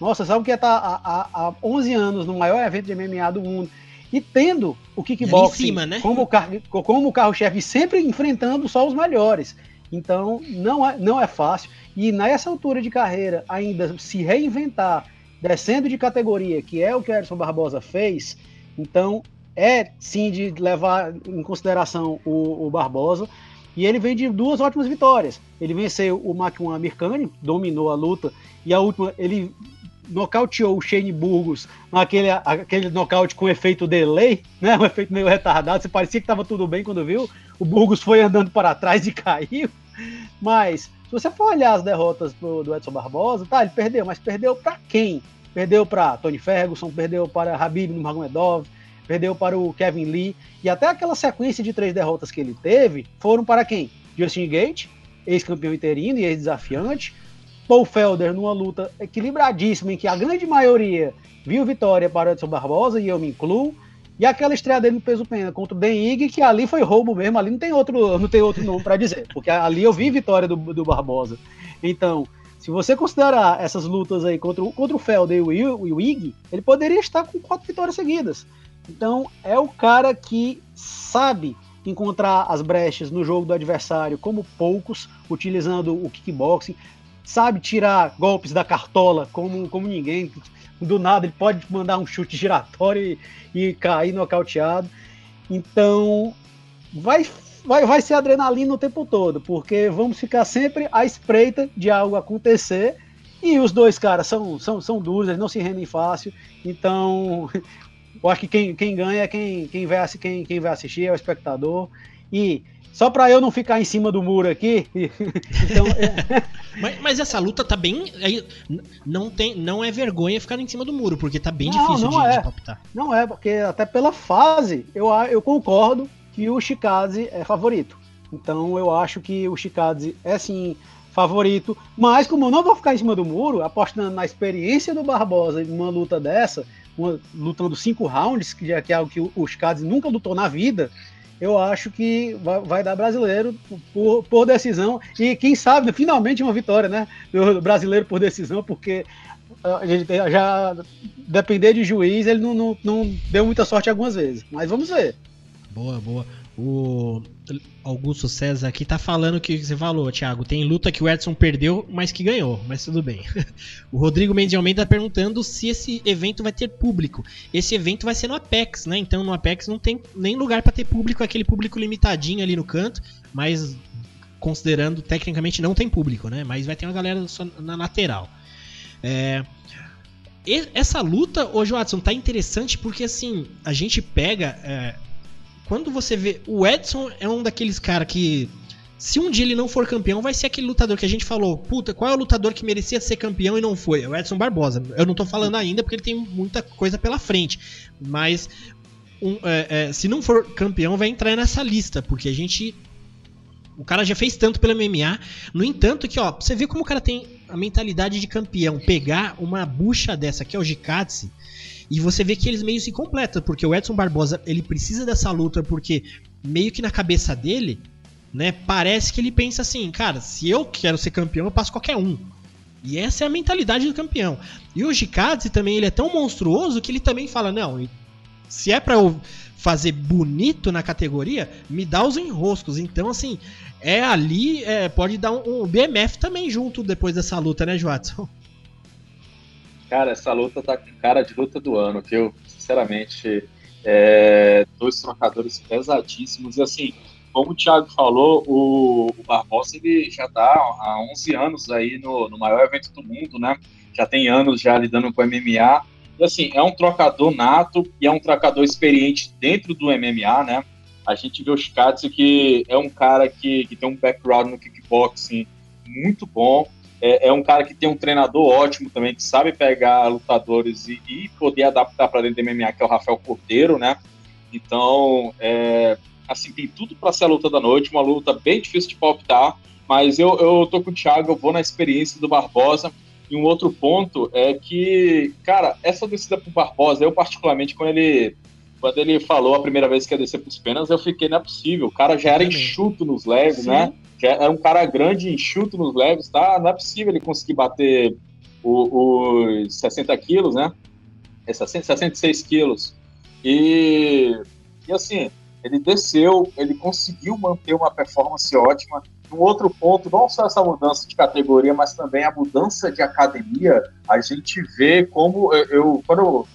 Nossa, sabe o que é estar tá há, há 11 anos no maior evento de MMA do mundo? E tendo o kickboxing cima, né? como, como carro-chefe, sempre enfrentando só os melhores. Então, não é, não é fácil. E nessa altura de carreira, ainda se reinventar, descendo de categoria, que é o que o Edson Barbosa fez, então é sim de levar em consideração o, o Barbosa. E ele vem de duas ótimas vitórias. Ele venceu o Makiwan Mirkani, dominou a luta, e a última ele nocauteou o Shane Burgos naquele aquele nocaute com efeito delay, né? Um efeito meio retardado. Você parecia que estava tudo bem quando viu. O Burgos foi andando para trás e caiu. Mas, se você for olhar as derrotas do, do Edson Barbosa, tá, ele perdeu, mas perdeu para quem? Perdeu para Tony Ferguson, perdeu para Habib Nurmagomedov, perdeu para o Kevin Lee, e até aquela sequência de três derrotas que ele teve foram para quem? Justin Gate, ex-campeão interino e ex-desafiante, Paul Felder numa luta equilibradíssima em que a grande maioria viu vitória para o Edson Barbosa e eu me incluo, e aquela estreia dele no peso pena contra o Den Ig, que ali foi roubo mesmo, ali não tem outro, não tem outro nome para dizer, porque ali eu vi vitória do, do Barbosa. Então, se você considerar essas lutas aí contra, contra o Felder e o, o Ig, ele poderia estar com quatro vitórias seguidas. Então, é o cara que sabe encontrar as brechas no jogo do adversário como poucos, utilizando o kickboxing, sabe tirar golpes da cartola como, como ninguém. Do nada ele pode mandar um chute giratório e, e cair nocauteado. Então, vai, vai, vai ser adrenalina o tempo todo, porque vamos ficar sempre à espreita de algo acontecer. E os dois caras são, são, são duros, eles não se rendem fácil. Então, eu acho que quem, quem ganha é quem, quem, vai, quem, quem vai assistir, é o espectador. E só para eu não ficar em cima do muro aqui. então. mas, essa luta tá bem. Não, tem, não é vergonha ficar em cima do muro, porque tá bem não, difícil não de, é. de palpitar. Não é, porque até pela fase, eu, eu concordo que o Chikaze é favorito. Então eu acho que o Chikaze é sim favorito. Mas como eu não vou ficar em cima do muro, apostando na experiência do Barbosa em uma luta dessa, uma, lutando cinco rounds, que é, que algo que o Chikaze nunca lutou na vida, eu acho que vai, vai, dar brasileiro por, por, decisão. E quem sabe, finalmente uma vitória, né? Do brasileiro por decisão, porque a gente já depender de juiz, ele não, não, não deu muita sorte algumas vezes. Mas vamos ver. Boa, boa. O Augusto César aqui tá falando que você falou, Thiago. Tem luta que o Edson perdeu, mas que ganhou, mas tudo bem. o Rodrigo Mendes Almeida tá perguntando se esse evento vai ter público. Esse evento vai ser no Apex, né? Então no Apex não tem nem lugar para ter público, aquele público limitadinho ali no canto, mas considerando tecnicamente não tem público, né? Mas vai ter uma galera só na lateral. É, essa luta, hoje, Watson, tá interessante porque assim, a gente pega. É, quando você vê. O Edson é um daqueles caras que. Se um dia ele não for campeão, vai ser aquele lutador que a gente falou. Puta, qual é o lutador que merecia ser campeão e não foi? É o Edson Barbosa. Eu não tô falando ainda porque ele tem muita coisa pela frente. Mas. Um, é, é, se não for campeão, vai entrar nessa lista. Porque a gente. O cara já fez tanto pelo MMA. No entanto, que ó, você vê como o cara tem a mentalidade de campeão. Pegar uma bucha dessa, que é o Jikatsi e você vê que eles meio se completam, porque o Edson Barbosa, ele precisa dessa luta porque meio que na cabeça dele, né, parece que ele pensa assim, cara, se eu quero ser campeão, eu passo qualquer um. E essa é a mentalidade do campeão. E o Jikadze também, ele é tão monstruoso que ele também fala, não, se é para eu fazer bonito na categoria, me dá os enroscos. Então, assim, é ali, é, pode dar um, um BMF também junto depois dessa luta, né, Joatson? Cara, essa luta tá com cara de luta do ano, viu? Sinceramente, é, dois trocadores pesadíssimos. E assim, como o Thiago falou, o, o Barbosa ele já tá há 11 anos aí no, no maior evento do mundo, né? Já tem anos já lidando com MMA. E assim, é um trocador nato e é um trocador experiente dentro do MMA, né? A gente vê o Shikatsu que é um cara que, que tem um background no kickboxing muito bom, é, é, um cara que tem um treinador ótimo também, que sabe pegar lutadores e, e poder adaptar para dentro do MMA, que é o Rafael Cordeiro, né? Então, é, assim, tem tudo para ser a luta da noite, uma luta bem difícil de palpitar, mas eu, eu tô com o Thiago, eu vou na experiência do Barbosa. E um outro ponto é que, cara, essa descida pro Barbosa, eu particularmente, quando ele quando ele falou a primeira vez que ia descer pros penas, eu fiquei, não é possível. O cara já era enxuto nos leves, né? Já era um cara grande, enxuto nos leves, tá? Não é possível ele conseguir bater os 60 quilos, né? É 66 quilos. E, e assim, ele desceu, ele conseguiu manter uma performance ótima. Um outro ponto, não só essa mudança de categoria, mas também a mudança de academia, a gente vê como eu, eu quando eu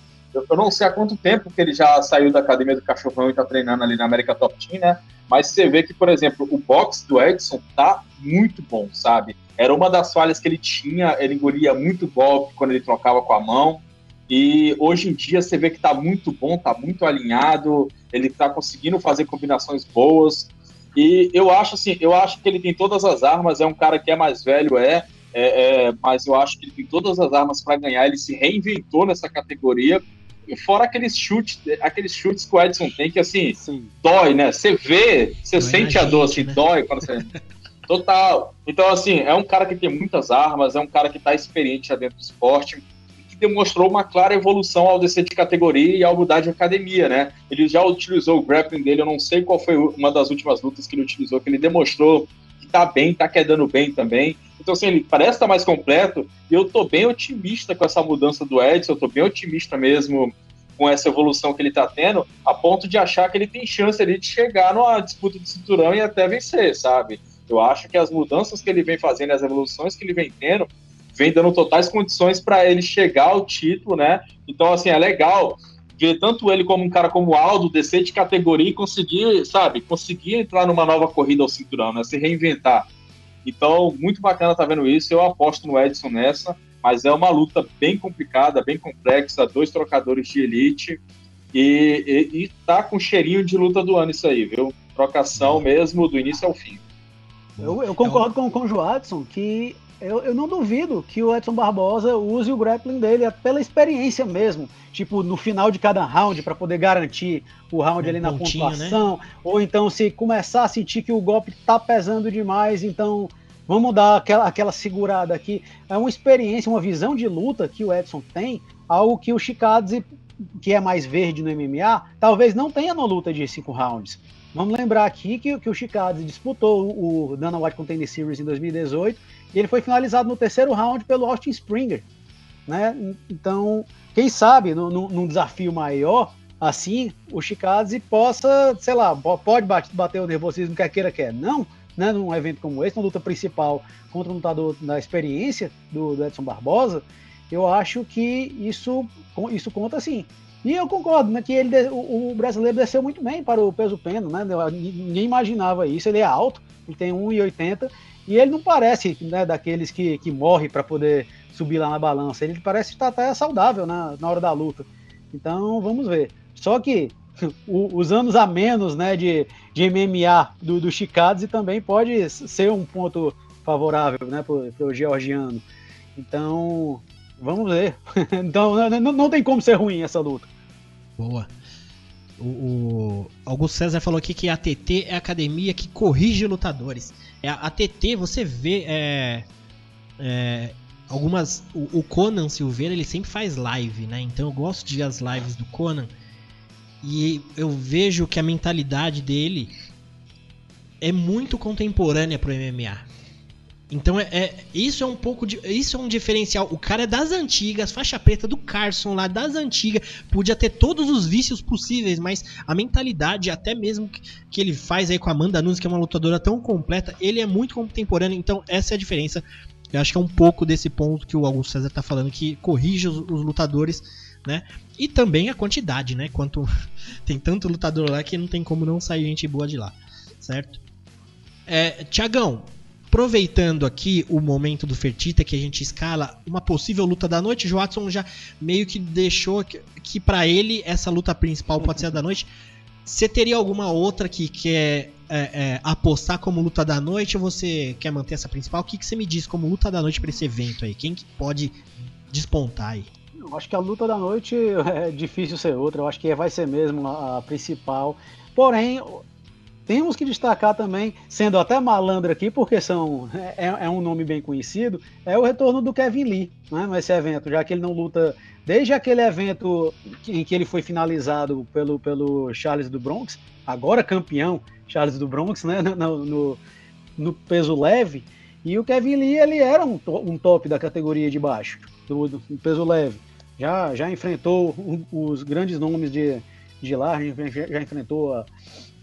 eu não sei há quanto tempo que ele já saiu da academia do Cachorrão e está treinando ali na América Top Team, né? Mas você vê que, por exemplo, o box do Edson tá muito bom, sabe? Era uma das falhas que ele tinha, ele engolia muito golpe quando ele trocava com a mão. E hoje em dia você vê que tá muito bom, tá muito alinhado, ele tá conseguindo fazer combinações boas. E eu acho assim, eu acho que ele tem todas as armas, é um cara que é mais velho, é, é, é mas eu acho que ele tem todas as armas para ganhar, ele se reinventou nessa categoria. E fora aqueles chutes, aqueles chutes que o Edson tem, que assim, Sim. dói, né? Você vê, você sente a, dor, assim, né? dói quando você. Total. Então, assim, é um cara que tem muitas armas, é um cara que está experiente já dentro do esporte demonstrou uma clara evolução ao descer de categoria e ao mudar de academia, né? Ele já utilizou o grappling dele, eu não sei qual foi uma das últimas lutas que ele utilizou, que ele demonstrou que tá bem, tá quedando bem também. Então, assim, ele parece estar tá mais completo e eu tô bem otimista com essa mudança do Edson, eu tô bem otimista mesmo com essa evolução que ele tá tendo, a ponto de achar que ele tem chance ali de chegar numa disputa de cinturão e até vencer, sabe? Eu acho que as mudanças que ele vem fazendo, as evoluções que ele vem tendo, vem dando totais condições para ele chegar ao título, né? Então, assim, é legal ver tanto ele como um cara como o Aldo descer de categoria e conseguir, sabe, conseguir entrar numa nova corrida ao cinturão, né? Se reinventar. Então, muito bacana tá vendo isso. Eu aposto no Edson nessa, mas é uma luta bem complicada, bem complexa, dois trocadores de elite. E, e, e tá com cheirinho de luta do ano isso aí, viu? Trocação mesmo do início ao fim. Eu, eu concordo com, com o Joadson que eu, eu não duvido que o Edson Barbosa use o grappling dele pela experiência mesmo. Tipo, no final de cada round, para poder garantir o round um ali na né? pontuação. Né? Ou então, se começar a sentir que o golpe tá pesando demais, então vamos dar aquela, aquela segurada aqui. É uma experiência, uma visão de luta que o Edson tem, algo que o Chikadze, que é mais verde no MMA, talvez não tenha na luta de cinco rounds. Vamos lembrar aqui que, que o Chikadze disputou o Dana White Contender Series em 2018 e ele foi finalizado no terceiro round pelo Austin Springer. Né? Então, quem sabe, no, no, num desafio maior, assim, o Chikadze possa, sei lá, pode bater o nervosismo que queira quer. Não, né, num evento como esse, na luta principal contra um lutador da experiência do, do, Edson Barbosa, eu acho que isso, isso conta sim. E eu concordo né, que ele, o, o brasileiro desceu muito bem para o peso pena, né? Ninguém imaginava isso. Ele é alto, ele tem 1,80 e ele não parece né, daqueles que, que morre para poder subir lá na balança. Ele parece estar até saudável na, na hora da luta. Então vamos ver. Só que o, os anos a menos né, de, de MMA do, do Chicades também pode ser um ponto favorável né, para o georgiano. Então vamos ver. então não, não tem como ser ruim essa luta. Boa. O, o, Augusto César falou aqui que a ATT é a academia que corrige lutadores. É, a ATT, você vê é, é, algumas. O, o, Conan Silveira ele sempre faz live, né? Então eu gosto de ver as lives do Conan. E eu vejo que a mentalidade dele é muito contemporânea pro MMA. Então é, é, isso é um pouco de, isso é um diferencial. O cara é das antigas, faixa preta do Carson lá das antigas, podia ter todos os vícios possíveis, mas a mentalidade até mesmo que, que ele faz aí com a Amanda Nunes, que é uma lutadora tão completa, ele é muito contemporâneo. Então essa é a diferença. Eu acho que é um pouco desse ponto que o Augusto César tá falando que corrige os, os lutadores, né? E também a quantidade, né? Quanto tem tanto lutador lá que não tem como não sair gente boa de lá, certo? É, Tiagão, aproveitando aqui o momento do Fertita que a gente escala uma possível luta da noite, o Watson já meio que deixou que, que para ele essa luta principal pode ser a da noite. Você teria alguma outra que quer é, é, apostar como luta da noite ou você quer manter essa principal? O que, que você me diz como luta da noite para esse evento aí? Quem que pode despontar aí? Eu acho que a luta da noite é difícil ser outra. Eu acho que vai ser mesmo a, a principal. Porém, temos que destacar também, sendo até malandro aqui, porque são, é, é, um nome bem conhecido, é o retorno do Kevin Lee né, nesse evento, já que ele não luta desde aquele evento em que ele foi finalizado pelo, pelo Charles do Bronx, agora campeão Charles do Bronx, né, no, no, no peso leve, e o Kevin Lee ele era um, um top da categoria de baixo, do, do peso leve. Já, já enfrentou os grandes nomes de, de lá, já, já enfrentou a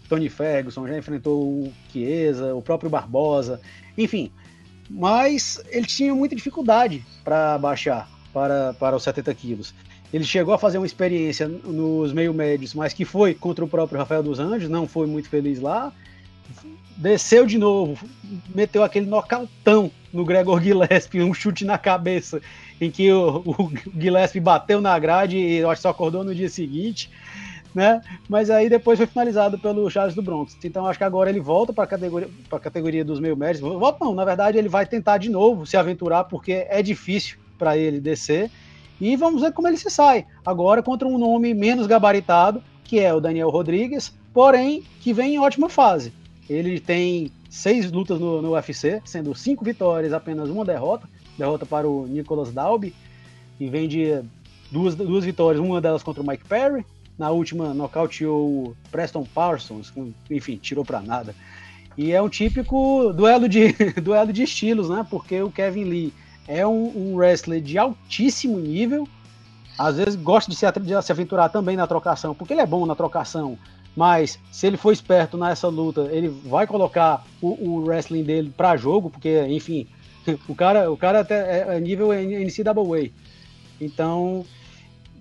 Tony Ferguson, já enfrentou o Chiesa, o próprio Barbosa, enfim. Mas ele tinha muita dificuldade para baixar para, para os 70 quilos. ele chegou a fazer uma experiência nos meio médios, mas que foi contra o próprio Rafael dos Anjos, não foi muito feliz lá. Desceu de novo, meteu aquele nocautão no Gregor Gillespie, um chute na cabeça, em que o, o Gillespie bateu na grade e eu acho que só acordou no dia seguinte. Né? Mas aí depois foi finalizado pelo Charles do Bronx. Então acho que agora ele volta para a categoria, categoria dos meio médios. Volta não, na verdade ele vai tentar de novo se aventurar porque é difícil para ele descer. E vamos ver como ele se sai. Agora contra um nome menos gabaritado, que é o Daniel Rodrigues, porém que vem em ótima fase. Ele tem seis lutas no, no UFC, sendo cinco vitórias, apenas uma derrota. Derrota para o Nicolas Dalby. E vem de duas, duas vitórias, uma delas contra o Mike Perry. Na última, nocauteou o Preston Parsons, enfim, tirou para nada. E é um típico duelo de, duelo de estilos, né? Porque o Kevin Lee é um, um wrestler de altíssimo nível. Às vezes gosta de se, de se aventurar também na trocação, porque ele é bom na trocação. Mas se ele for esperto nessa luta, ele vai colocar o, o wrestling dele para jogo, porque, enfim, o cara, o cara até é, é nível NCAA. Então,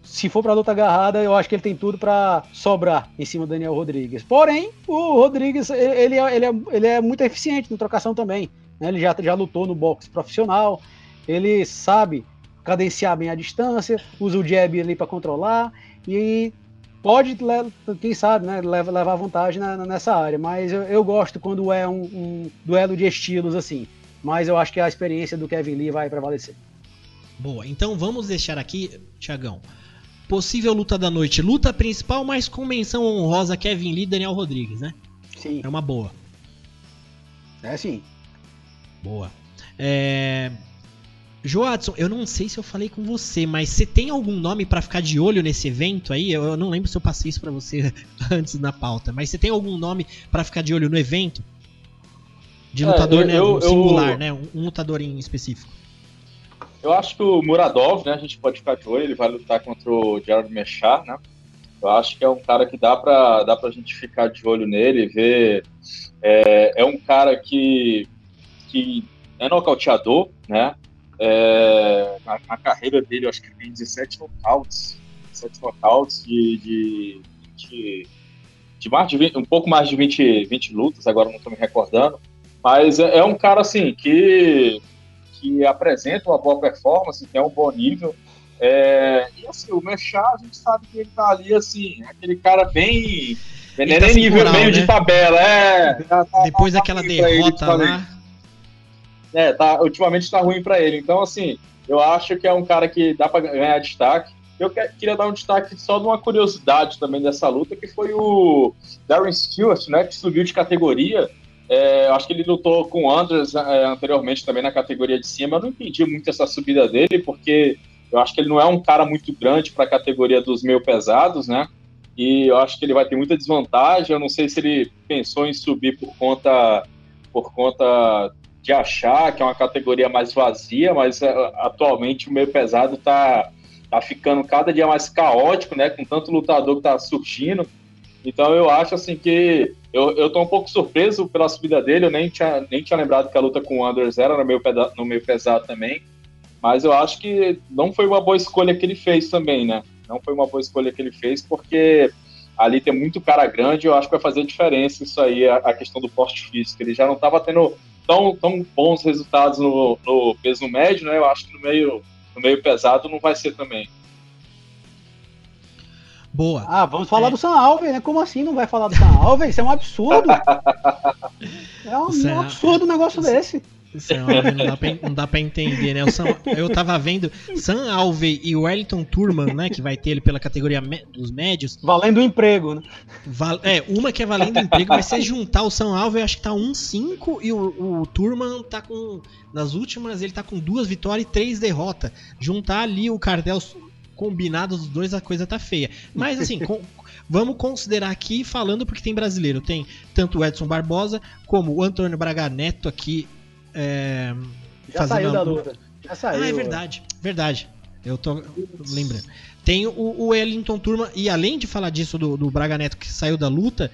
se for para luta agarrada, eu acho que ele tem tudo para sobrar em cima do Daniel Rodrigues. Porém, o Rodrigues ele, é, ele, é, ele é muito eficiente na trocação também. Né? Ele já, já lutou no boxe profissional, ele sabe cadenciar bem a distância, usa o jab ali para controlar e pode, quem sabe, né, levar vantagem nessa área. Mas eu, eu gosto quando é um, um, duelo de estilos assim. Mas eu acho que a experiência do Kevin Lee vai prevalecer. Boa, então vamos deixar aqui, Tiagão. Possível luta da noite. Luta principal, mas com menção honrosa Kevin Lee e Daniel Rodrigues, né? Sim. É uma boa. É sim. Boa. É... Joadson, eu não sei se eu falei com você, mas você tem algum nome para ficar de olho nesse evento aí? Eu não lembro se eu passei isso para você antes na pauta, mas você tem algum nome para ficar de olho no evento? De é, lutador, é, eu, né? Um singular, eu, né? Um, lutador em específico. Eu acho que o Muradov, né? A gente pode ficar de olho, ele vai lutar contra o Gerard Mechar, né? Eu acho que é um cara que dá pra, dá pra gente ficar de olho nele, ver. É, é um cara que, que é nocauteador, né? É, na, na, carreira dele, eu acho que ele tem 17 nocautes. 17 nocautes de, de, de, de, mais de 20, um pouco mais de 20, 20 lutas, agora não estou me recordando. Mas é, é, um cara assim que, que apresenta uma boa performance, tem um bom nível. É, e assim, o Mechá, a gente sabe que ele tá ali assim, aquele cara bem. Ele tá nível moral, meio né? de tabela, é. Tá, Depois tá, daquela derrota lá. É, tá, ultimamente tá ruim para ele. Então, assim, eu acho que é um cara que dá para ganhar destaque. Eu que, queria dar um destaque só de uma curiosidade também dessa luta, que foi o Darren Stewart, né, que subiu de categoria. É, acho que ele lutou com o Andres é, anteriormente também na categoria de cima. Eu não entendi muito essa subida dele, porque eu acho que ele não é um cara muito grande para a categoria dos meio pesados, né? E eu acho que ele vai ter muita desvantagem. Eu não sei se ele pensou em subir por conta por conta de achar que é uma categoria mais vazia, mas é, atualmente o meio pesado está tá ficando cada dia mais caótico, né? Com tanto lutador que está surgindo. Então eu acho assim que eu, eu tô um pouco surpreso pela subida dele. Eu nem tinha, nem tinha lembrado que a luta com o Anders era no meio, peda, no meio pesado também. Mas eu acho que não foi uma boa escolha que ele fez também, né? Não foi uma boa escolha que ele fez, porque ali tem muito cara grande. Eu acho que vai fazer diferença isso aí, a, a questão do porte físico. Ele já não estava tendo tão, tão bons resultados no, no, peso médio, né? Eu acho que no meio, no meio pesado não vai ser também. Boa. Ah, vamos falar é. do San Alves, né? Como assim não vai falar do San Alves? Isso é um absurdo. é um, um absurdo um negócio desse. É não, dá pra, não dá pra entender, né? São, eu tava vendo Sam Alvey e Wellington Turman, né? Que vai ter ele pela categoria dos médios. Valendo o emprego, né? Val, é, uma que é valendo emprego, mas se juntar o Sam Alvey, acho que tá 1-5 e o, o Turman tá com. Nas últimas, ele tá com duas vitórias e três derrotas. Juntar ali o cartel combinado dos dois, a coisa tá feia. Mas assim, com, vamos considerar aqui falando porque tem brasileiro. Tem tanto o Edson Barbosa como o Antônio Braga Neto aqui é, Já saiu da luta. Já saiu. Ah, é verdade. Verdade. Eu tô lembrando. Tem o, o Wellington Turma, e além de falar disso do, do Braga Neto que saiu da luta,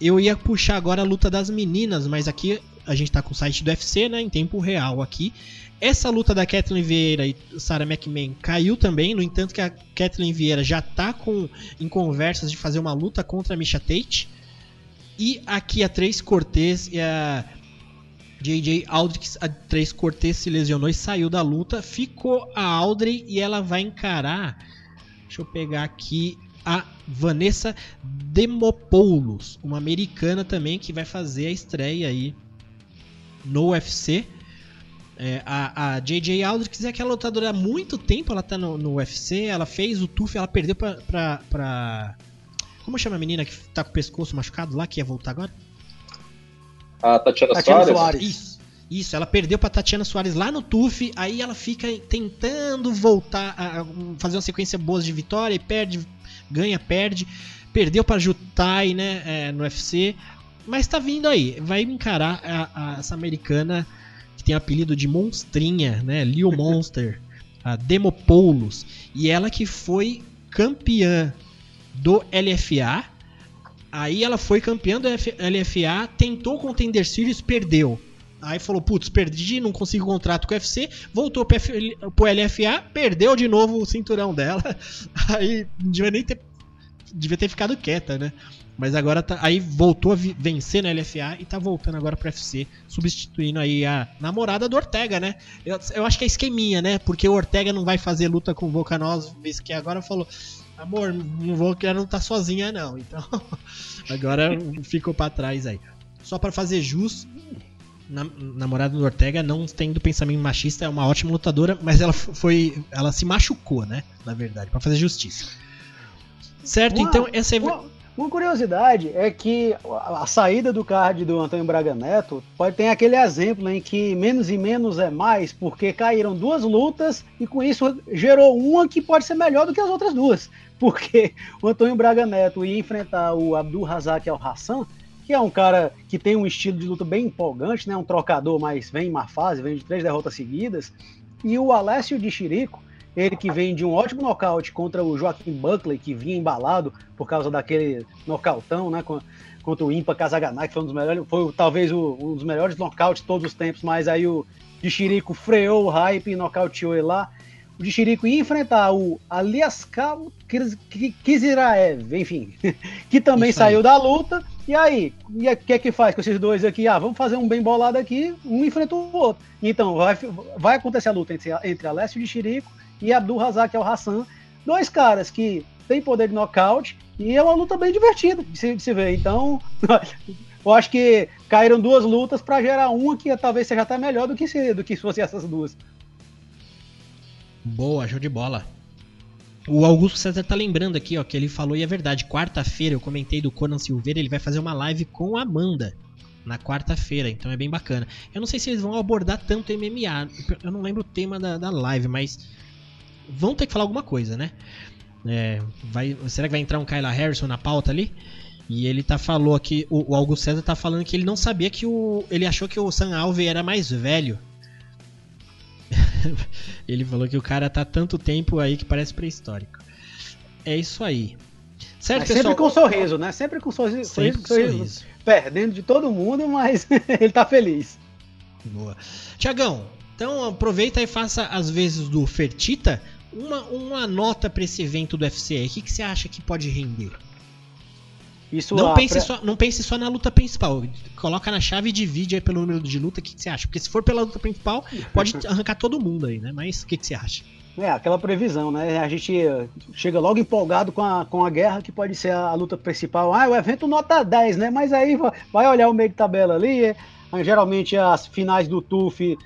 eu ia puxar agora a luta das meninas, mas aqui a gente tá com o site do UFC, né, em tempo real aqui. Essa luta da Kathleen Vieira e Sarah McMahon caiu também, no entanto que a Kathleen Vieira já tá com, em conversas de fazer uma luta contra a Misha Tate. E aqui a Três Cortez e a JJ Aldrich, a Três Cortez se lesionou e saiu da luta. Ficou a Audrey e ela vai encarar. Deixa eu pegar aqui a Vanessa Demopoulos, uma americana também que vai fazer a estreia aí no UFC. É, a, a JJ Aldrich é aquela lutadora há muito tempo, ela tá no, no UFC, ela fez o TUF, ela perdeu pra, pra, pra, Como chama a menina que tá com o pescoço machucado lá, que ia voltar agora? A Tatiana, Tatiana Soares. Soares. Isso. Isso, ela perdeu pra Tatiana Soares lá no TUF, aí ela fica tentando voltar a fazer uma sequência boa de vitória e perde, ganha, perde. Perdeu pra Jutai, né, é, no UFC, mas tá vindo aí, vai encarar a, a, essa americana que tem apelido de Monstrinha, né, Leo Monster, a Demopoulos, e ela que foi campeã do LFA, aí ela foi campeã do LFA, tentou contender Series, perdeu. Aí falou, putz, perdi, não consigo contrato com o UFC, voltou pro, pro LFA, perdeu de novo o cinturão dela. Aí não devia nem ter. Devia ter ficado quieta, né? Mas agora tá, aí voltou a vencer na LFA e tá voltando agora pro UFC, substituindo aí a namorada do Ortega, né? Eu, eu acho que é esqueminha, né? Porque o Ortega não vai fazer luta com o Volkanovski, que agora falou, amor, não vou querer não tá sozinha não. Então, agora ficou para trás aí. Só para fazer jus, na, namorada do Ortega não tendo pensamento machista, é uma ótima lutadora, mas ela foi. Ela se machucou, né? Na verdade, para fazer justiça. Certo? Uma, então, essa é. Uma, uma, curiosidade é que a, saída do card do Antônio Braga Neto pode ter aquele exemplo em que menos e menos é mais, porque caíram duas lutas e com isso gerou uma que pode ser melhor do que as outras duas. Porque o Antônio Braga Neto ia enfrentar o Abdul Razak Al Hassan que é um cara que tem um estilo de luta bem empolgante, né? Um trocador, mas vem em má fase, vem de três derrotas seguidas. E o Alessio de Chirico, ele que vem de um ótimo nocaute contra o Joaquim Buckley, que vinha embalado por causa daquele nocautão, né? Contra o Impa Kazaganai, que foi um dos melhores, foi talvez o, um dos melhores nocautes de todos os tempos, mas aí o de Chirico freou o hype e nocauteou ele lá. O de Chirico ia enfrentar o Aliaskal Kiziraev, enfim, que também saiu da luta e aí, o que é que faz com esses dois aqui? Ah, vamos fazer um bem bolado aqui, um enfrenta o outro. Então, vai, vai acontecer a luta entre, entre Alessio de Chirico e Abdul Razak Al Hassan, dois caras que têm poder de nocaute e é uma luta bem divertida de se, de se ver. Então, eu acho que caíram duas lutas para gerar uma que talvez seja até melhor do que se, do que se fosse essas duas. Boa, show de bola. O Augusto César tá lembrando aqui, ó, que ele falou e é verdade. Quarta-feira eu comentei do Conan Silveira, ele vai fazer uma live com a Amanda na quarta-feira, então é bem bacana. Eu não sei se eles vão abordar tanto MMA, eu não lembro o tema da, da live, mas vão ter que falar alguma coisa, né? É, vai, será que vai entrar um Kyla Harrison na pauta ali? E ele tá falou aqui, o, o Augusto César tá falando que ele não sabia que o. Ele achou que o Sam Alvey era mais velho ele falou que o cara tá tanto tempo aí que parece pré-histórico. É isso aí. Certo, mas pessoal? Sempre com sorriso, né? Sempre com sorriso, sempre com sorriso, sorriso. Perdendo de todo mundo, mas ele tá feliz. Boa. Tiagão, então aproveita e faça as vezes do Fertita uma, uma nota para esse evento do UFC. O que, que você acha que pode render? Isso não, pense só, não pense só na luta principal. Coloca na chave e divide aí pelo número de luta. O que, que você acha? Porque se for pela luta principal, pode arrancar todo mundo aí, né? Mas o que, que você acha? É, aquela previsão, né? A gente chega logo empolgado com a, com a guerra, que pode ser a, a luta principal. Ah, o evento nota 10, né? Mas aí vai olhar o meio de tabela ali. É, geralmente as finais do TUF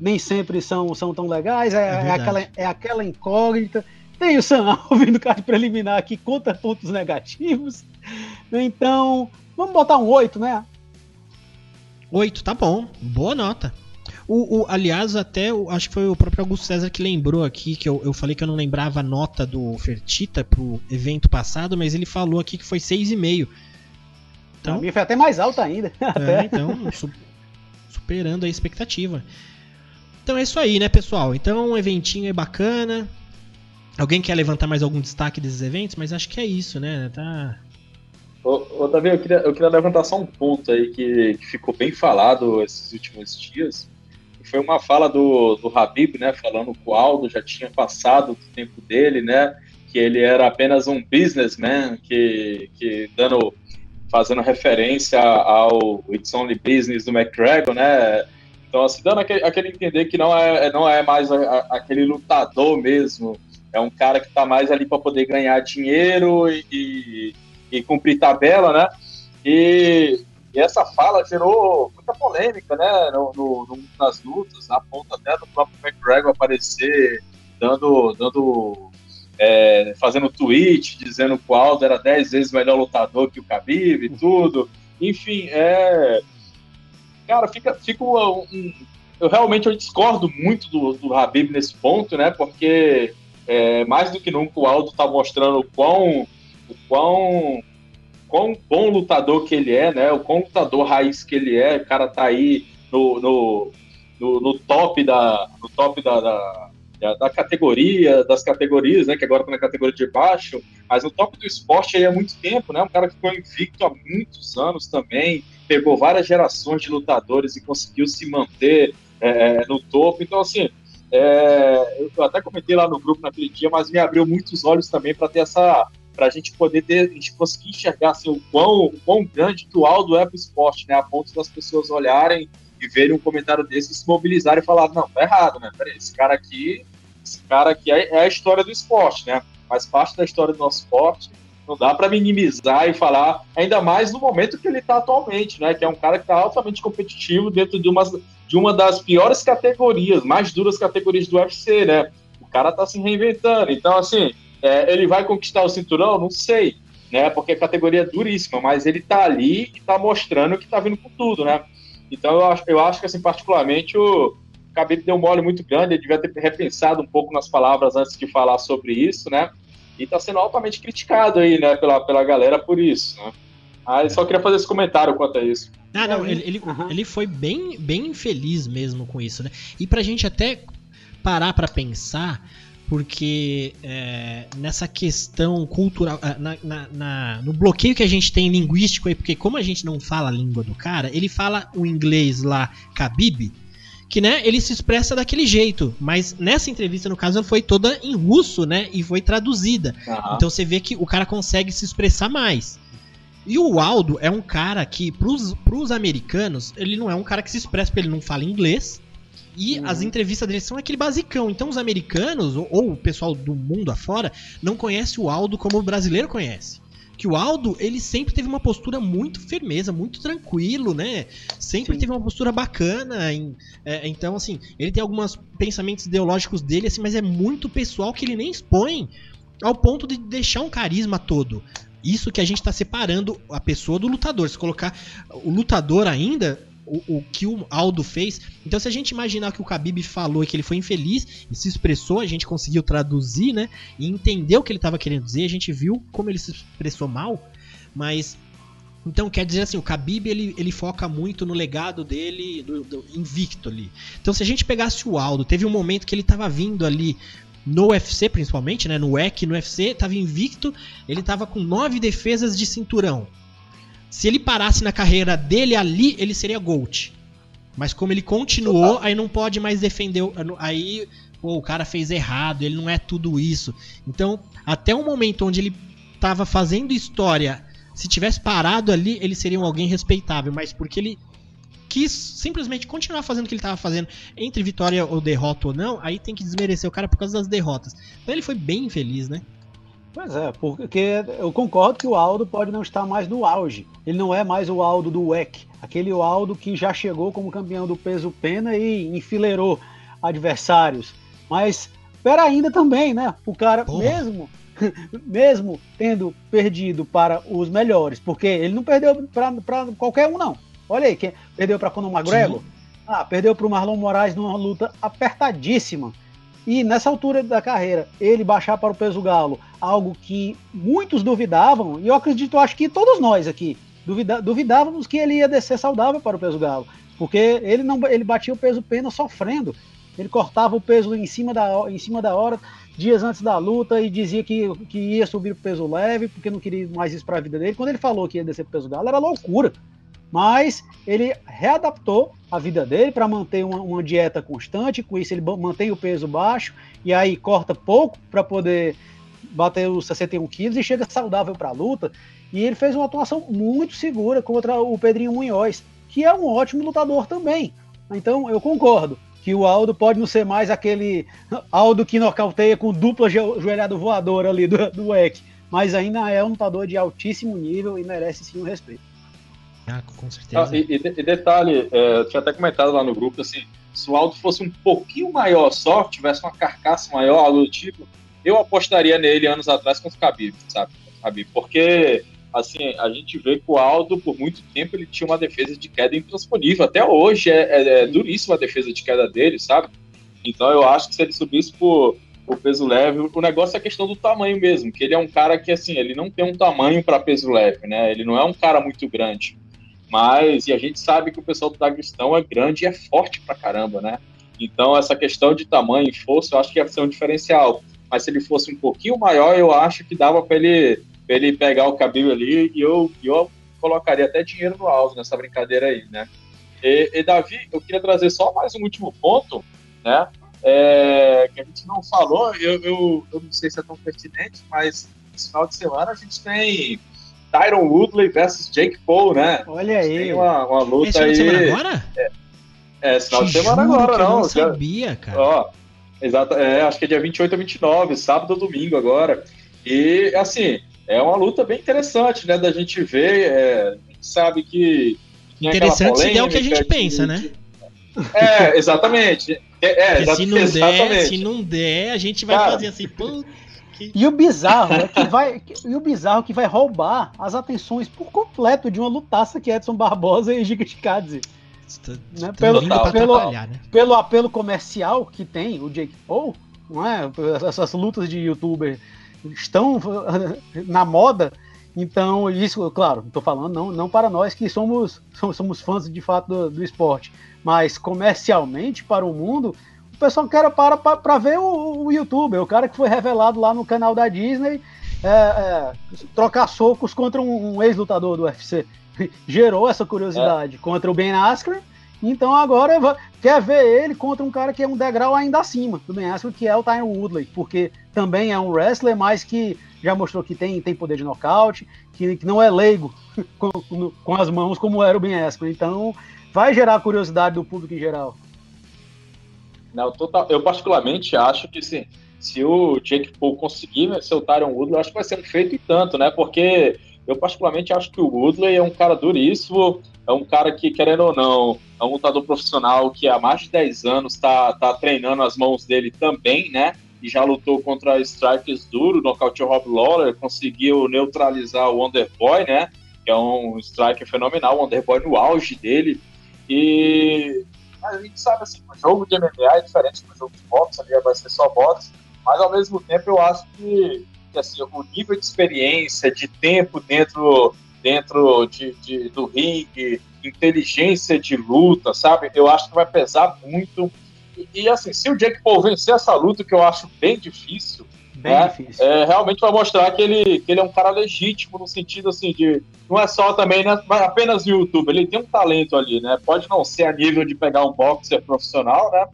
nem sempre são, são tão legais. É, é, é aquela, é aquela incógnita. Tem o Sam Alvin no card preliminar que conta pontos negativos. Então, vamos botar um 8, né? 8, tá bom. Boa nota. O, o, aliás, até acho que foi o próprio Augusto César que lembrou aqui, que eu, eu falei que eu não lembrava a nota do Fertita pro evento passado, mas ele falou aqui que foi 6,5. Então, a minha foi até mais alta ainda. É, então, su superando a expectativa. Então é isso aí, né, pessoal? Então, um eventinho é bacana. Alguém quer levantar mais algum destaque desses eventos? Mas acho que é isso, né? Tá, Ô, ô Davi, eu queria, eu queria levantar só um ponto aí que, que ficou bem falado esses últimos dias. Foi uma fala do, do Habib, né? Falando que o Aldo já tinha passado o tempo dele, né? Que ele era apenas um businessman, que, que dando, fazendo referência ao It's Only Business do McGregor, né? Então, assim, dando aquele, aquele entender que não é, não é mais a, a, aquele lutador mesmo, é um cara que está mais ali para poder ganhar dinheiro e, e, e, cumprir tabela, né? E, e, essa fala gerou muita polêmica, né? No, no, no, nas lutas, a ponto até do próprio McGregor aparecer dando, dando é, fazendo tweet dizendo que o Aldo era 10 vezes melhor lutador que o Khabib e tudo. Enfim, é. Cara, fica, fica um, um, eu realmente eu discordo muito do, do Habib nesse ponto, né? Porque é, mais do que nunca o Aldo está mostrando o quão, o quão, quão bom lutador que ele é, né? O quão lutador raiz que ele é. O cara tá aí no, no, no, no top da, no top da, da, da, categoria, das categorias, né? Que agora tá na categoria de baixo, mas no top do esporte aí há muito tempo, né? Um cara que foi invicto há muitos anos também, pegou várias gerações de lutadores e conseguiu se manter é, no topo. Então, assim, é, eu até comentei lá no grupo naquele dia, mas me abriu muitos olhos também para ter essa. para a gente poder ter, a gente conseguir enxergar assim, o, quão, o quão grande que o Aldo é para o esporte, né? A ponto das pessoas olharem e verem um comentário desse e se mobilizarem e falar, não, tá errado, né? Peraí, esse cara aqui, esse cara aqui é, é a história do esporte, né? Faz parte da história do nosso esporte. Não dá para minimizar e falar, ainda mais no momento que ele está atualmente, né? Que é um cara que está altamente competitivo dentro de umas de uma das piores categorias, mais duras categorias do UFC, né? O cara tá se reinventando. Então, assim, é, ele vai conquistar o cinturão? Não sei, né? Porque a categoria é duríssima, mas ele tá ali e tá mostrando que tá vindo com tudo, né? Então, eu acho, eu acho que, assim, particularmente, o Khabib deu um mole muito grande, ele devia ter repensado um pouco nas palavras antes de falar sobre isso, né? E tá sendo altamente criticado aí, né, pela, pela galera por isso, né? Ah, só queria fazer esse comentário quanto a isso. Ah, não, ele, ele, uhum. ele foi bem, bem feliz mesmo com isso, né? E pra gente até parar para pensar, porque é, nessa questão cultural, ah, na, na, na, no bloqueio que a gente tem linguístico aí, porque como a gente não fala a língua do cara, ele fala o inglês lá, Khabib, que né, ele se expressa daquele jeito, mas nessa entrevista, no caso, ela foi toda em russo, né, e foi traduzida. Uhum. Então você vê que o cara consegue se expressar mais. E o Aldo é um cara que, pros, pros americanos, ele não é um cara que se expressa porque ele não fala inglês. E uhum. as entrevistas dele são aquele basicão. Então os americanos, ou, ou, o pessoal do mundo afora, não conhece o Aldo como o brasileiro conhece. Que o Aldo, ele sempre teve uma postura muito firmeza, muito tranquilo, né? Sempre Sim. teve uma postura bacana. Em, é, então, assim, ele tem alguns pensamentos ideológicos dele, assim, mas é muito pessoal que ele nem expõe ao ponto de deixar um carisma todo. Isso que a gente está separando a pessoa do lutador. Se colocar o lutador ainda, o, o, que o Aldo fez. Então, se a gente imaginar que o Khabib falou e que ele foi infeliz e se expressou, a gente conseguiu traduzir, né? E entender o que ele estava querendo dizer. A gente viu como ele se expressou mal, mas. Então, quer dizer assim, o Khabib ele, ele foca muito no legado dele, do, do invicto ali. Então, se a gente pegasse o Aldo, teve um momento que ele estava vindo ali no UFC principalmente, né, no WEC, no UFC, estava invicto, ele estava com nove defesas de cinturão. Se ele parasse na carreira dele ali, ele seria GOAT. Mas como ele continuou, aí não pode mais defender, aí pô, o cara fez errado, ele não é tudo isso. Então, até o momento onde ele estava fazendo história, se tivesse parado ali, ele seria um alguém respeitável, mas porque ele quis simplesmente continuar fazendo o que ele estava fazendo, entre vitória ou derrota ou não, aí tem que desmerecer o cara por causa das derrotas. Então ele foi bem infeliz, né? Pois é, porque eu concordo que o Aldo pode não estar mais no auge. Ele não é mais o Aldo do WEC, aquele Aldo que já chegou como campeão do peso pena e enfileirou adversários. Mas espera ainda também, né? O cara Porra. mesmo mesmo tendo perdido para os melhores, porque ele não perdeu para qualquer um não. Olha aí, quem perdeu para Conor McGregor? Sim. Ah, perdeu para o Marlon Moraes numa luta apertadíssima. E nessa altura da carreira, ele baixar para o peso galo, algo que muitos duvidavam, e eu acredito, acho que todos nós aqui duvida, duvidávamos que ele ia descer saudável para o peso galo, porque ele não ele batia o peso pena sofrendo. Ele cortava o peso em cima da, em cima da hora, dias antes da luta, e dizia que, que ia subir o peso leve, porque não queria mais isso para a vida dele. Quando ele falou que ia descer o peso galo, era loucura. Mas ele readaptou a vida dele para manter uma, uma, dieta constante, com isso ele mantém o peso baixo, e aí corta pouco para poder bater os 61 quilos e chega saudável para a luta. E ele fez uma atuação muito segura contra o Pedrinho Munhoz, que é um ótimo lutador também. Então eu concordo que o Aldo pode não ser mais aquele Aldo que nocauteia com dupla joelhada voadora ali do, do EC, mas ainda é um lutador de altíssimo nível e merece sim o respeito. Ah, com certeza. Ah, e, e, detalhe, é, tinha até comentado lá no grupo, assim, se o Aldo fosse um pouquinho maior só, tivesse uma carcaça maior, algo do tipo, eu apostaria nele anos atrás contra o Khabib, sabe? Khabib, porque assim, a gente vê que o Aldo, por muito tempo, ele tinha uma defesa de queda intransponível. Até hoje é, é, é duríssima a defesa de queda dele, sabe? Então eu acho que se ele subisse por, por peso leve, o negócio é a questão do tamanho mesmo, que ele é um cara que, assim, ele não tem um tamanho para peso leve, né? Ele não é um cara muito grande. Mas, e a gente sabe que o pessoal do Daguestão é grande e é forte pra caramba, né? Então, essa questão de tamanho e força, eu acho que ia ser um diferencial mas se ele fosse um pouquinho maior, eu acho que dava para ele, ele pegar o cabelo ali e eu, eu colocaria até dinheiro no alto nessa brincadeira aí, né? E, e, Davi, eu queria trazer só mais um último ponto, né? É, que a gente não falou, eu, eu, eu não sei se é tão pertinente, mas esse final de semana a gente tem Tyron Woodley versus Jake Paul, né? Olha aí. Tem uma, uma luta esse aí. Semana agora? É, é final de semana agora, não. Eu não sabia, cara. Ó, Exato, é, acho que é dia 28 a 29, sábado ou domingo agora. E, assim, é uma luta bem interessante, né, da gente ver. É, a gente sabe que. Interessante se é o que a gente pensa, né? É, exatamente. É, é se, não. Der, se não der, a gente vai Cara, fazer assim, pô. E o bizarro é que vai. E o bizarro é que vai roubar as atenções por completo de uma lutaça que Edson Barbosa e Giga Chikadze. Né? Pelo, pelo, né? pelo apelo comercial que tem o Jake Paul, não é? essas lutas de youtuber estão na moda, então isso, claro, estou falando não, não para nós que somos, somos fãs de fato do, do esporte, mas comercialmente para o mundo, o pessoal quer para para ver o, o youtuber, o cara que foi revelado lá no canal da Disney, é, é, trocar socos contra um, um ex-lutador do UFC gerou essa curiosidade é. contra o Ben Askren. Então agora quer ver ele contra um cara que é um degrau ainda acima do Ben Askren, que é o Tyron Woodley, porque também é um wrestler, mas que já mostrou que tem, tem poder de nocaute, que, que não é leigo com, com, as mãos como era o Ben Askren. Então vai gerar curiosidade do público em geral. Não, total, eu particularmente acho que sim, se o Jake Paul conseguir vencer o Tyron Woodley, eu acho que vai ser um feito e tanto, né? Porque eu, particularmente, acho que o Woodley é um cara duríssimo, é um cara que, querendo ou não, é um lutador profissional que há mais de 10 anos está tá treinando as mãos dele também, né? E já lutou contra strikers duro, nocauteou Rob Lawler, conseguiu neutralizar o Wonderboy, né? Que é um striker fenomenal, o Wonderboy no auge dele. E a gente sabe assim, o jogo de MMA é diferente do jogo de boxe, ali vai ser só boxe, mas ao mesmo tempo eu acho que que assim, o nível de experiência, de tempo dentro, dentro de, de, do ringue, inteligência de luta, sabe? Eu acho que vai pesar muito. E, e, assim, se o Jake Paul vencer essa luta, que eu acho bem difícil, bem né, difícil. É, realmente vai mostrar que ele, que ele é um cara legítimo no sentido assim de não é só também né, apenas no YouTube, ele tem um talento ali, né? Pode não ser a nível de pegar um boxer profissional, né?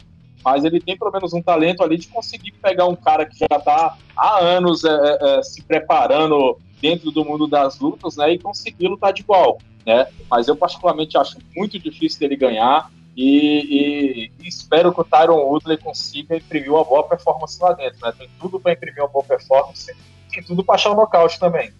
mas ele tem pelo menos um talento ali de conseguir pegar um cara que já está há anos é, é, é, se preparando dentro do mundo das lutas, né, e conseguir lutar de igual, né? Mas eu particularmente acho muito difícil dele ganhar e, e, e espero que o Tyron Woodley consiga imprimir uma boa performance lá dentro, né? Tem tudo para imprimir uma boa performance, tem tudo para achar o um nocaute também.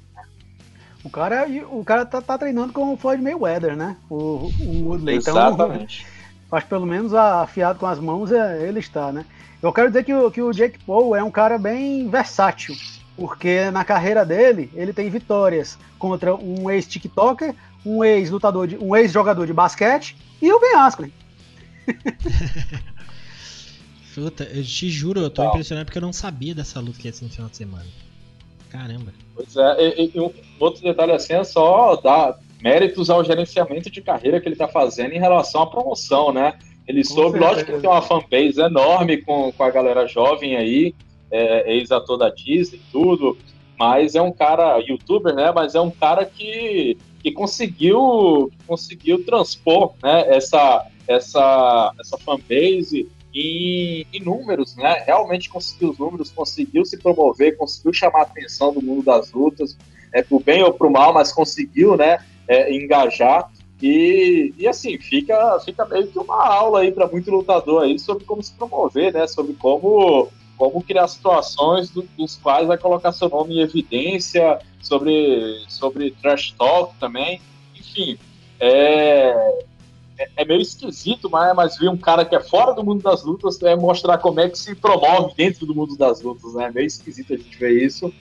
O cara, o cara tá, tá, treinando com o Floyd Mayweather, né? O, o Woodley. Exatamente. Então, mas pelo menos afiado com as mãos é, ele está, né? Eu quero dizer que o, que o Jake Paul é um cara bem versátil, porque na carreira dele ele tem vitórias contra um ex-TikToker, um ex-lutador, um ex-jogador de basquete e o Ben Askren. Puta, eu te juro, eu tô impressionado porque eu não sabia dessa luta que ia ser no final de semana. Caramba. Pois é, e, e um outro detalhe assim é só dar méritos ao gerenciamento de carreira que ele está fazendo em relação à promoção, né? Ele com soube, certeza. lógico que tem uma fanbase enorme com, com a galera jovem aí, é, ex-ator da Disney e tudo, mas é um cara, youtuber, né? Mas é um cara que, que conseguiu, conseguiu transpor né, essa, essa, essa fanbase em, em números, né? Realmente conseguiu os números, conseguiu se promover, conseguiu chamar a atenção do mundo das lutas, é pro bem ou pro mal, mas conseguiu, né? É, engajar. E, e assim, fica, fica meio que uma aula aí para muito lutador aí sobre como se promover, né? Sobre como, como criar situações do, dos quais vai colocar seu nome em evidência, sobre, sobre trash talk também. Enfim, é, é, é, meio esquisito, mas, mas ver um cara que é fora do mundo das lutas é mostrar como é que se promove dentro do mundo das lutas, né? É meio esquisito a gente ver isso.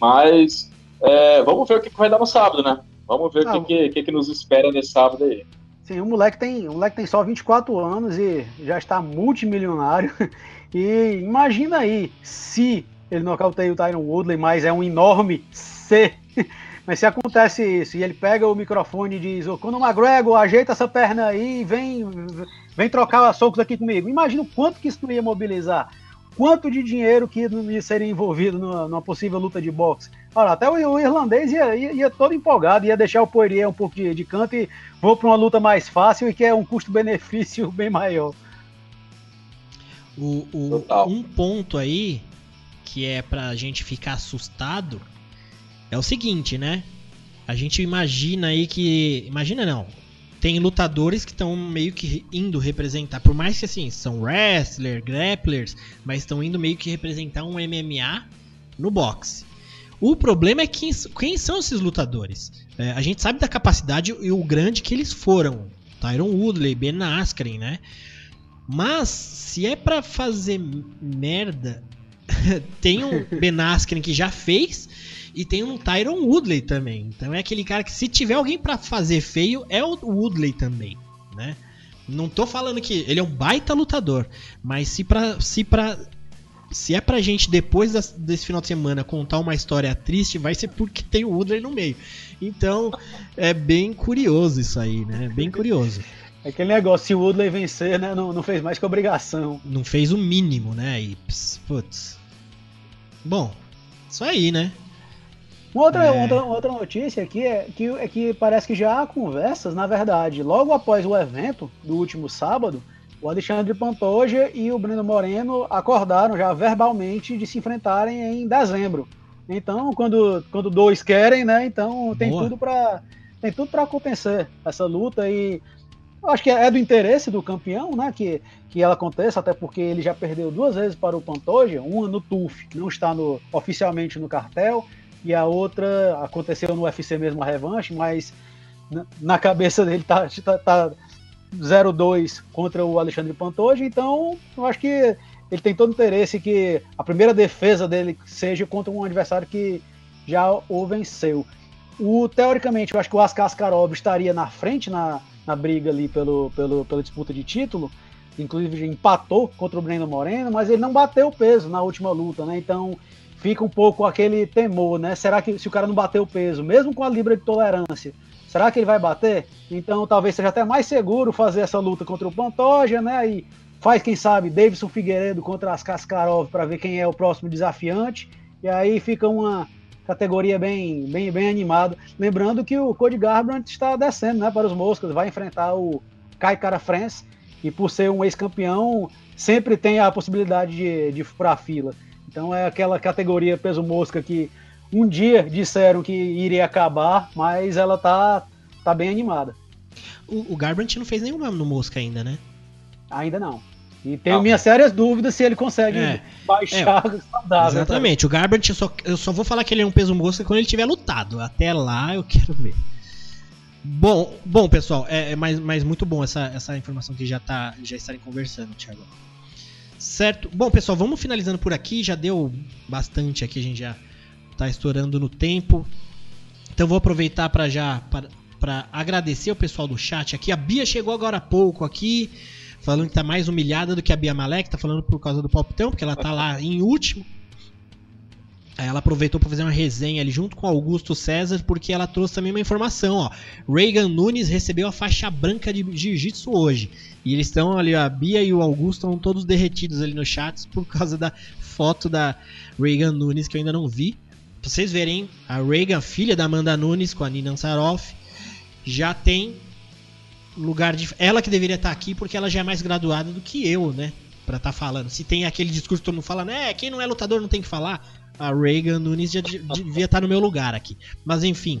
Mas é, vamos ver o que, vai dar no sábado, né? Vamos ver o que, que, que, nos espera nesse sábado aí. Sim, o moleque, tem, o moleque tem só 24 anos e já está multimilionário. E imagina aí se ele nocauteia o Tyron Woodley, mas é um enorme C mas se acontece isso, e ele pega o microfone e diz, ô Conor McGregor, ajeita essa perna aí e vem, vem trocar socos aqui comigo. Imagina o quanto que isso não ia mobilizar. Quanto de dinheiro que ia seria envolvido numa, numa possível luta de boxe. Olha, até o, o irlandês ia, ia, ia, todo empolgado, ia deixar o Poirier um pouco de, de canto e vou para uma luta mais fácil e que é um custo-benefício bem maior. O, o um ponto aí que é pra gente ficar assustado é o seguinte, né? A gente imagina aí que. Imagina não. Tem lutadores que estão meio que indo representar. Por mais que assim, são wrestlers, grapplers, mas estão indo meio que representar um MMA no boxe. O problema é quem, quem são esses lutadores. É, a gente sabe da capacidade e o grande que eles foram. Tyron Woodley, Ben Askren, né? Mas se é para fazer merda, tem um Ben Askren que já fez e tem um Tyron Woodley também. Então é aquele cara que se tiver alguém para fazer feio, é o Woodley também, né? Não tô falando que ele é um baita lutador, mas se pra, se pra, se é pra gente depois desse final de semana contar uma história triste, vai ser porque tem o Woodley no meio. Então é bem curioso isso aí, né? Bem curioso. É aquele negócio, se o Woodley vencer, né, não, não fez mais que obrigação. Não fez o mínimo, né? E, putz. Bom, isso aí, né? Uma outra, é. outra, outra notícia aqui é que, é que parece que já há conversas, na verdade, logo após o evento do último sábado, o Alexandre Pantoja e o Breno Moreno acordaram já verbalmente de se enfrentarem em dezembro. Então, quando, quando dois querem, né? Então tem Boa. tudo para tem tudo para acontecer essa luta e eu acho que é do interesse do campeão, né? Que, que ela aconteça, até porque ele já perdeu duas vezes para o Pantoja, uma no TUF, não está no, oficialmente no cartel, e a outra aconteceu no UFC mesmo a revanche, mas na, cabeça dele tá, tá, tá 0-2 contra o Alexandre Pantoja, então eu acho que ele tem todo interesse que a primeira defesa dele seja contra um adversário que já o venceu. O, teoricamente, eu acho que o Askar Askarov estaria na frente na, na briga ali pelo, pelo, pela disputa de título, inclusive empatou contra o Breno Moreno, mas ele não bateu o peso na última luta, né? Então fica um pouco aquele temor, né? Será que se o cara não bater o peso, mesmo com a libra de tolerância, será que ele vai bater? Então talvez seja até mais seguro fazer essa luta contra o Pantoja, né? E faz, quem sabe, Davidson Figueiredo contra as Kaskarov para ver quem é o próximo desafiante. E aí fica uma categoria bem, bem, bem animada. Lembrando que o Cody Garbrandt está descendo né, para os moscas, vai enfrentar o Kai Cara France, e por ser um ex-campeão, sempre tem a possibilidade de, de furar a fila. Então é aquela categoria peso mosca que um dia disseram que iria acabar, mas ela tá, tá bem animada. O, o Garbrandt não fez nenhum nome no mosca ainda, né? Ainda não. E tenho ah, minhas sérias dúvidas se ele consegue é, baixar é, saudável. Exatamente. O Garbrandt, eu só, eu só vou falar que ele é um peso mosca quando ele tiver lutado. Até lá eu quero ver. Bom, bom pessoal, é, é mais, mais muito bom essa, essa informação que já, tá, já estarem conversando, Thiago. Certo? Bom, pessoal, vamos finalizando por aqui. Já deu bastante aqui, a gente já tá estourando no tempo. Então vou aproveitar para já para agradecer o pessoal do chat aqui. A Bia chegou agora há pouco aqui, falando que tá mais humilhada do que a Bia Malek, tá falando por causa do palpitão, porque ela tá lá em último. Ela aproveitou para fazer uma resenha ali junto com Augusto César, porque ela trouxe também uma informação, ó. Reagan Nunes recebeu a faixa branca de jiu-jitsu hoje. E eles estão ali, a Bia e o Augusto estão todos derretidos ali no chat por causa da foto da Reagan Nunes que eu ainda não vi. Pra vocês verem, a Reagan, filha da Amanda Nunes com a Nina Ansaroff, já tem lugar de. Ela que deveria estar aqui porque ela já é mais graduada do que eu, né? Pra estar tá falando. Se tem aquele discurso que todo mundo fala, né? Quem não é lutador não tem que falar a Reagan Nunes já devia estar no meu lugar aqui. Mas enfim,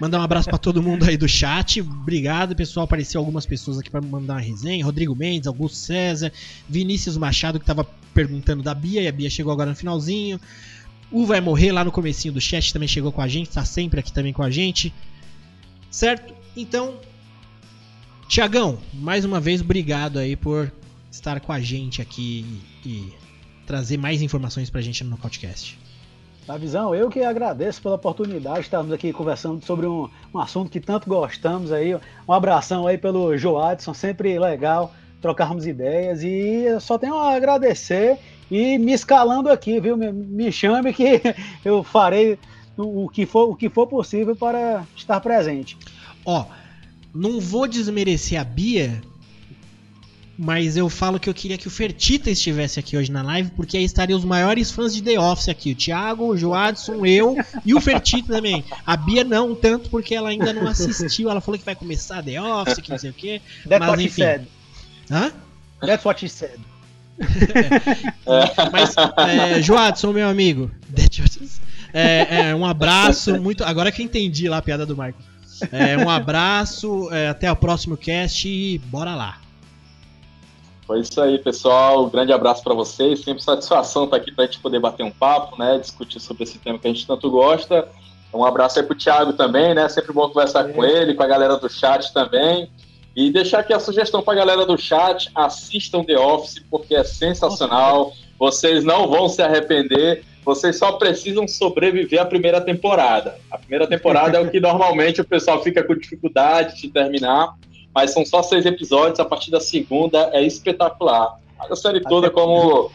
mandar um abraço para todo mundo aí do chat. Obrigado, pessoal. Apareceu algumas pessoas aqui para mandar uma resenha. Rodrigo Mendes, Augusto César, Vinícius Machado que estava perguntando da Bia e a Bia chegou agora no finalzinho. O vai morrer lá no comecinho do chat também chegou com a gente, está sempre aqui também com a gente. Certo? Então, Tiagão, mais uma vez obrigado aí por estar com a gente aqui e trazer mais informações pra gente no podcast. A visão, eu que agradeço pela oportunidade de estarmos aqui conversando sobre um, um assunto que tanto gostamos aí. Um abração aí pelo Joadson, sempre legal trocarmos ideias e eu só tenho a agradecer e me escalando aqui, viu? Me, me chame que eu farei o, o, que for, o que for possível para estar presente. Ó, não vou desmerecer a Bia, mas eu falo que eu queria que o Fertita estivesse aqui hoje na live, porque aí estariam os maiores fãs de The Office aqui. O Thiago, o Joadson, eu e o Fertita também. A Bia não tanto, porque ela ainda não assistiu. Ela falou que vai começar The Office, que não sei o quê. That's mas enfim. Said. Hã? That's what she said. é, mas, é, Joadson, meu amigo. É, é, um abraço. muito. Agora que eu entendi lá a piada do Marco. É, um abraço, é, até o próximo cast e bora lá. Foi isso aí, pessoal. Um grande abraço para vocês. Sempre satisfação estar aqui para a gente poder bater um papo, né? Discutir sobre esse tema que a gente tanto gosta. Um abraço aí pro Thiago também, né? Sempre bom conversar é. com ele, com a galera do chat também. E deixar aqui a sugestão para a galera do chat: assistam The Office, porque é sensacional. Vocês não vão se arrepender. Vocês só precisam sobreviver à primeira temporada. A primeira temporada é o que normalmente o pessoal fica com dificuldade de terminar mas são só seis episódios, a partir da segunda é espetacular. A série toda como...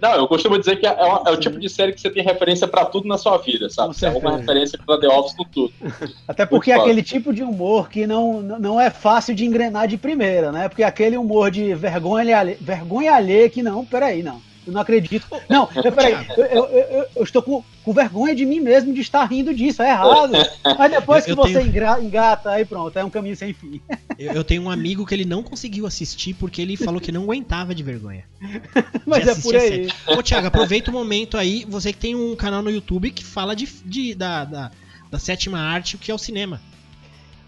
Não, eu costumo dizer que é, uma, é, o tipo de série que você tem referência para tudo na sua vida, sabe? Você é uma referência para The Office com tudo. Até porque é aquele tipo de humor que não, não é fácil de engrenar de primeira, né? Porque aquele humor de vergonha, vergonha alheia que não, peraí, não eu não acredito. Não, peraí, eu, eu, eu, eu, estou com, com, vergonha de mim mesmo de estar rindo disso, é errado. Mas depois que você tenho... engata, aí pronto, é um caminho sem fim. Eu, tenho um amigo que ele não conseguiu assistir porque ele falou que não aguentava de vergonha. Mas é por aí. Ô, Thiago, aproveita o momento aí, você que tem um canal no YouTube que fala de, de da, da, da sétima arte, o que é o cinema.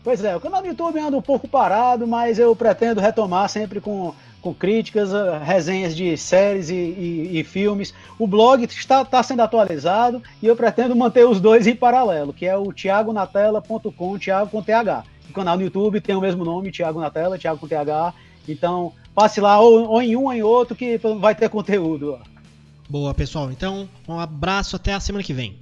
Pois é, o canal do YouTube anda um pouco parado, mas eu pretendo retomar sempre com com críticas, eh, resenhas de séries e, e, e filmes. O blog está, está, sendo atualizado e eu pretendo manter os dois em paralelo, que é o thiagonatela.com, Thiago com TH. O canal no YouTube tem o mesmo nome, Thiago na Tela, com TH. Então, passe lá ou, ou em um ou em outro que vai ter conteúdo. Boa, pessoal. Então, um abraço até a semana que vem.